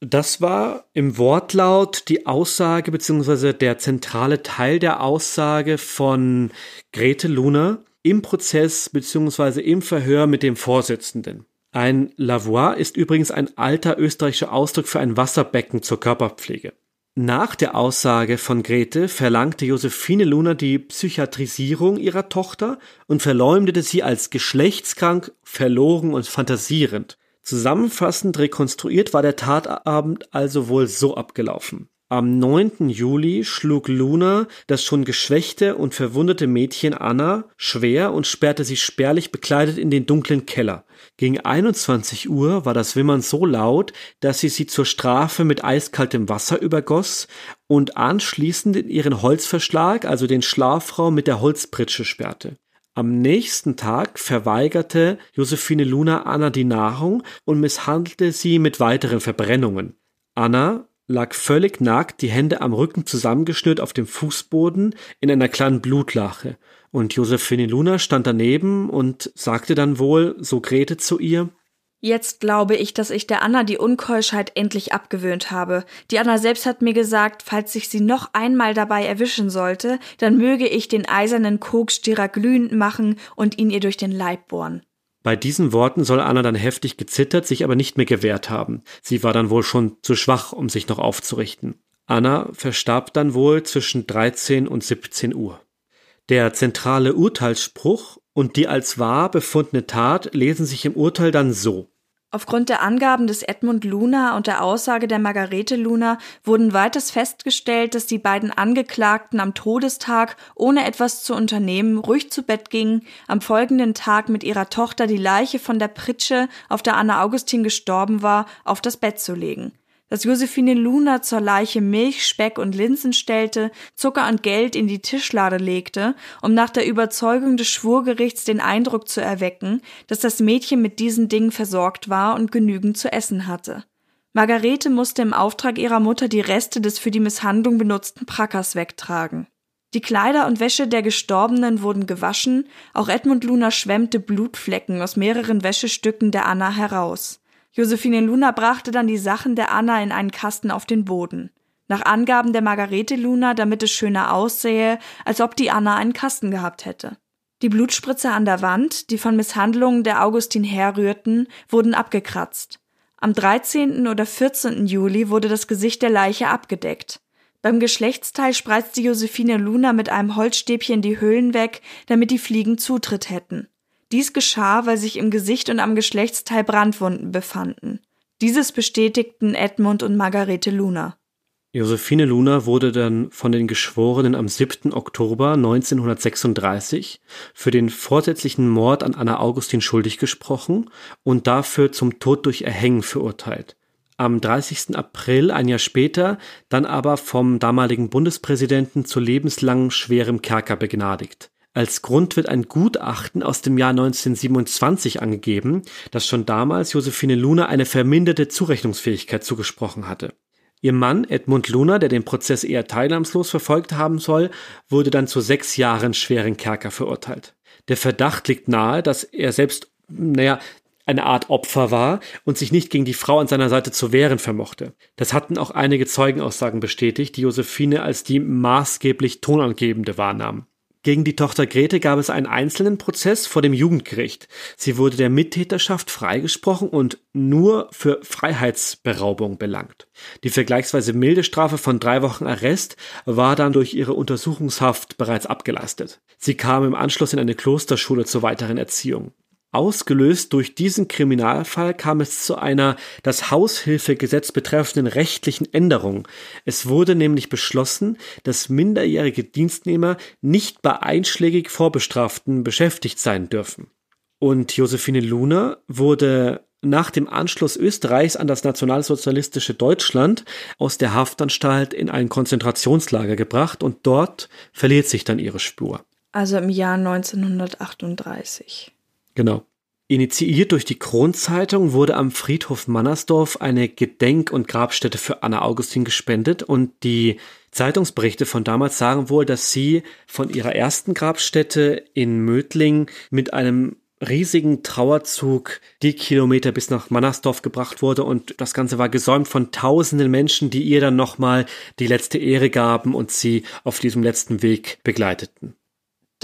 Das war im Wortlaut die Aussage bzw. der zentrale Teil der Aussage von Grete Luna im Prozess bzw. im Verhör mit dem Vorsitzenden. Ein Lavoir ist übrigens ein alter österreichischer Ausdruck für ein Wasserbecken zur Körperpflege. Nach der Aussage von Grete verlangte Josephine Luna die Psychiatrisierung ihrer Tochter und verleumdete sie als geschlechtskrank, verlogen und fantasierend. Zusammenfassend rekonstruiert war der Tatabend also wohl so abgelaufen. Am 9. Juli schlug Luna das schon geschwächte und verwundete Mädchen Anna schwer und sperrte sie spärlich bekleidet in den dunklen Keller. Gegen 21 Uhr war das Wimmern so laut, dass sie sie zur Strafe mit eiskaltem Wasser übergoss und anschließend in ihren Holzverschlag, also den Schlafraum mit der Holzpritsche sperrte. Am nächsten Tag verweigerte Josephine Luna Anna die Nahrung und misshandelte sie mit weiteren Verbrennungen. Anna lag völlig nackt, die Hände am Rücken zusammengeschnürt auf dem Fußboden in einer kleinen Blutlache. Und Josephine Luna stand daneben und sagte dann wohl, so Grete zu ihr, Jetzt glaube ich, dass ich der Anna die Unkeuschheit endlich abgewöhnt habe. Die Anna selbst hat mir gesagt, falls ich sie noch einmal dabei erwischen sollte, dann möge ich den eisernen Kokstierer glühend machen und ihn ihr durch den Leib bohren. Bei diesen Worten soll Anna dann heftig gezittert, sich aber nicht mehr gewehrt haben. Sie war dann wohl schon zu schwach, um sich noch aufzurichten. Anna verstarb dann wohl zwischen 13 und 17 Uhr. Der zentrale Urteilsspruch und die als wahr befundene Tat lesen sich im Urteil dann so. Aufgrund der Angaben des Edmund Luna und der Aussage der Margarete Luna wurden weiters festgestellt, dass die beiden Angeklagten am Todestag, ohne etwas zu unternehmen, ruhig zu Bett gingen, am folgenden Tag mit ihrer Tochter die Leiche von der Pritsche, auf der Anna Augustin gestorben war, auf das Bett zu legen dass Josephine Luna zur Leiche Milch, Speck und Linsen stellte, Zucker und Geld in die Tischlade legte, um nach der Überzeugung des Schwurgerichts den Eindruck zu erwecken, dass das Mädchen mit diesen Dingen versorgt war und genügend zu essen hatte. Margarete musste im Auftrag ihrer Mutter die Reste des für die Misshandlung benutzten Prackers wegtragen. Die Kleider und Wäsche der Gestorbenen wurden gewaschen, auch Edmund Luna schwemmte Blutflecken aus mehreren Wäschestücken der Anna heraus. Josephine Luna brachte dann die Sachen der Anna in einen Kasten auf den Boden. Nach Angaben der Margarete Luna, damit es schöner aussähe, als ob die Anna einen Kasten gehabt hätte. Die Blutspritze an der Wand, die von Misshandlungen der Augustin herrührten, wurden abgekratzt. Am 13. oder 14. Juli wurde das Gesicht der Leiche abgedeckt. Beim Geschlechtsteil spreizte Josephine Luna mit einem Holzstäbchen die Höhlen weg, damit die Fliegen Zutritt hätten. Dies geschah, weil sich im Gesicht und am Geschlechtsteil Brandwunden befanden. Dieses bestätigten Edmund und Margarete Luna. Josephine Luna wurde dann von den Geschworenen am 7. Oktober 1936 für den vorsätzlichen Mord an Anna Augustin schuldig gesprochen und dafür zum Tod durch Erhängen verurteilt. Am 30. April, ein Jahr später, dann aber vom damaligen Bundespräsidenten zu lebenslang schwerem Kerker begnadigt. Als Grund wird ein Gutachten aus dem Jahr 1927 angegeben, das schon damals Josephine Luna eine verminderte Zurechnungsfähigkeit zugesprochen hatte. Ihr Mann Edmund Luna, der den Prozess eher teilnahmslos verfolgt haben soll, wurde dann zu sechs Jahren schweren Kerker verurteilt. Der Verdacht liegt nahe, dass er selbst, naja, eine Art Opfer war und sich nicht gegen die Frau an seiner Seite zu wehren vermochte. Das hatten auch einige Zeugenaussagen bestätigt, die Josephine als die maßgeblich tonangebende wahrnahmen. Gegen die Tochter Grete gab es einen einzelnen Prozess vor dem Jugendgericht. Sie wurde der Mittäterschaft freigesprochen und nur für Freiheitsberaubung belangt. Die vergleichsweise milde Strafe von drei Wochen Arrest war dann durch ihre Untersuchungshaft bereits abgelastet. Sie kam im Anschluss in eine Klosterschule zur weiteren Erziehung. Ausgelöst durch diesen Kriminalfall kam es zu einer das Haushilfegesetz betreffenden rechtlichen Änderung. Es wurde nämlich beschlossen, dass minderjährige Dienstnehmer nicht bei einschlägig Vorbestraften beschäftigt sein dürfen. Und Josephine Luna wurde nach dem Anschluss Österreichs an das nationalsozialistische Deutschland aus der Haftanstalt in ein Konzentrationslager gebracht und dort verliert sich dann ihre Spur. Also im Jahr 1938. Genau. Initiiert durch die Kronzeitung wurde am Friedhof Mannersdorf eine Gedenk- und Grabstätte für Anna Augustin gespendet und die Zeitungsberichte von damals sagen wohl, dass sie von ihrer ersten Grabstätte in Mödling mit einem riesigen Trauerzug die Kilometer bis nach Mannersdorf gebracht wurde und das Ganze war gesäumt von tausenden Menschen, die ihr dann nochmal die letzte Ehre gaben und sie auf diesem letzten Weg begleiteten.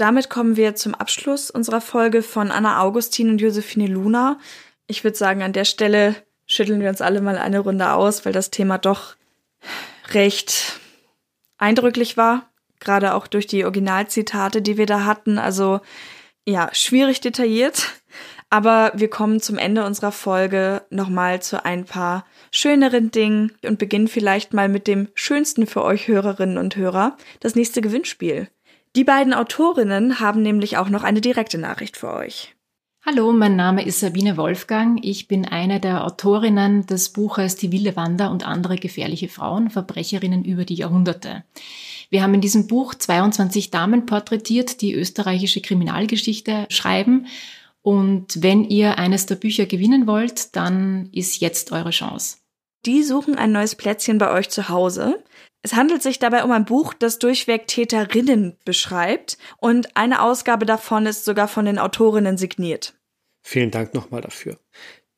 Damit kommen wir zum Abschluss unserer Folge von Anna Augustin und Josephine Luna. Ich würde sagen, an der Stelle schütteln wir uns alle mal eine Runde aus, weil das Thema doch recht eindrücklich war, gerade auch durch die Originalzitate, die wir da hatten. Also ja, schwierig detailliert. Aber wir kommen zum Ende unserer Folge nochmal zu ein paar schöneren Dingen und beginnen vielleicht mal mit dem schönsten für euch Hörerinnen und Hörer, das nächste Gewinnspiel. Die beiden Autorinnen haben nämlich auch noch eine direkte Nachricht für euch. Hallo, mein Name ist Sabine Wolfgang. Ich bin eine der Autorinnen des Buches Die wilde Wander und andere gefährliche Frauen, Verbrecherinnen über die Jahrhunderte. Wir haben in diesem Buch 22 Damen porträtiert, die österreichische Kriminalgeschichte schreiben. Und wenn ihr eines der Bücher gewinnen wollt, dann ist jetzt eure Chance. Die suchen ein neues Plätzchen bei euch zu Hause. Es handelt sich dabei um ein Buch, das durchweg Täterinnen beschreibt und eine Ausgabe davon ist sogar von den Autorinnen signiert. Vielen Dank nochmal dafür.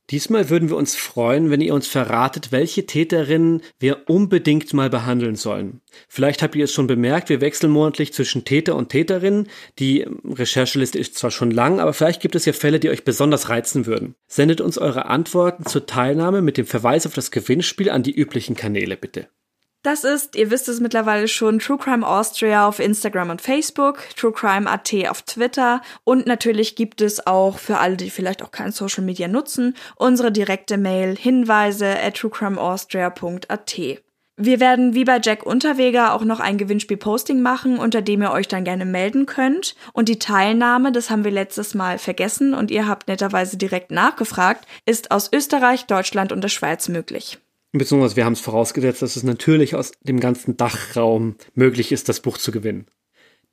Diesmal würden wir uns freuen, wenn ihr uns verratet, welche Täterinnen wir unbedingt mal behandeln sollen. Vielleicht habt ihr es schon bemerkt, wir wechseln monatlich zwischen Täter und Täterinnen. Die Rechercheliste ist zwar schon lang, aber vielleicht gibt es ja Fälle, die euch besonders reizen würden. Sendet uns eure Antworten zur Teilnahme mit dem Verweis auf das Gewinnspiel an die üblichen Kanäle bitte. Das ist, ihr wisst es mittlerweile schon, True Crime Austria auf Instagram und Facebook, True Crime AT auf Twitter und natürlich gibt es auch für alle, die vielleicht auch kein Social Media nutzen, unsere direkte Mail hinweise at truecrimeaustria.at. Wir werden wie bei Jack Unterweger auch noch ein Gewinnspiel-Posting machen, unter dem ihr euch dann gerne melden könnt. Und die Teilnahme, das haben wir letztes Mal vergessen und ihr habt netterweise direkt nachgefragt, ist aus Österreich, Deutschland und der Schweiz möglich beziehungsweise wir haben es vorausgesetzt, dass es natürlich aus dem ganzen Dachraum möglich ist, das Buch zu gewinnen.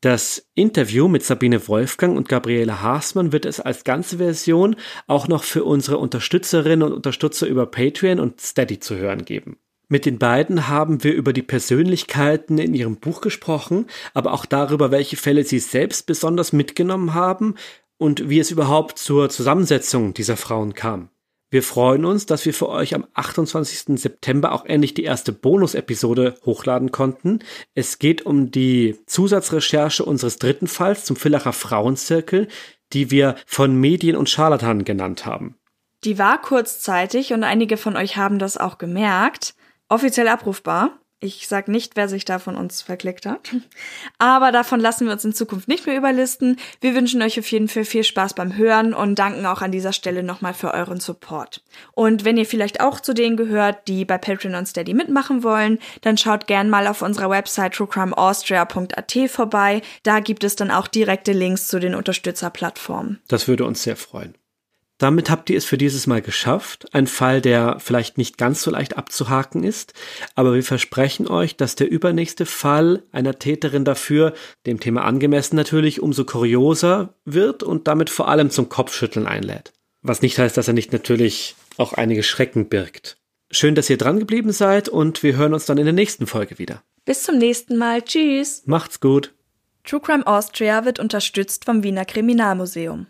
Das Interview mit Sabine Wolfgang und Gabriele Haasmann wird es als ganze Version auch noch für unsere Unterstützerinnen und Unterstützer über Patreon und Steady zu hören geben. Mit den beiden haben wir über die Persönlichkeiten in ihrem Buch gesprochen, aber auch darüber, welche Fälle sie selbst besonders mitgenommen haben und wie es überhaupt zur Zusammensetzung dieser Frauen kam. Wir freuen uns, dass wir für euch am 28. September auch endlich die erste Bonus-Episode hochladen konnten. Es geht um die Zusatzrecherche unseres dritten Falls zum Villacher Frauenzirkel, die wir von Medien und Scharlatan genannt haben. Die war kurzzeitig und einige von euch haben das auch gemerkt, offiziell abrufbar. Ich sag nicht, wer sich da von uns verklickt hat. Aber davon lassen wir uns in Zukunft nicht mehr überlisten. Wir wünschen euch auf jeden Fall viel Spaß beim Hören und danken auch an dieser Stelle nochmal für euren Support. Und wenn ihr vielleicht auch zu denen gehört, die bei Patreon und Steady mitmachen wollen, dann schaut gern mal auf unserer Website truecrimeaustria.at vorbei. Da gibt es dann auch direkte Links zu den Unterstützerplattformen. Das würde uns sehr freuen. Damit habt ihr es für dieses Mal geschafft. Ein Fall, der vielleicht nicht ganz so leicht abzuhaken ist, aber wir versprechen euch, dass der übernächste Fall einer Täterin dafür, dem Thema angemessen natürlich, umso kurioser wird und damit vor allem zum Kopfschütteln einlädt. Was nicht heißt, dass er nicht natürlich auch einige Schrecken birgt. Schön, dass ihr dran geblieben seid und wir hören uns dann in der nächsten Folge wieder. Bis zum nächsten Mal. Tschüss. Macht's gut. True Crime Austria wird unterstützt vom Wiener Kriminalmuseum.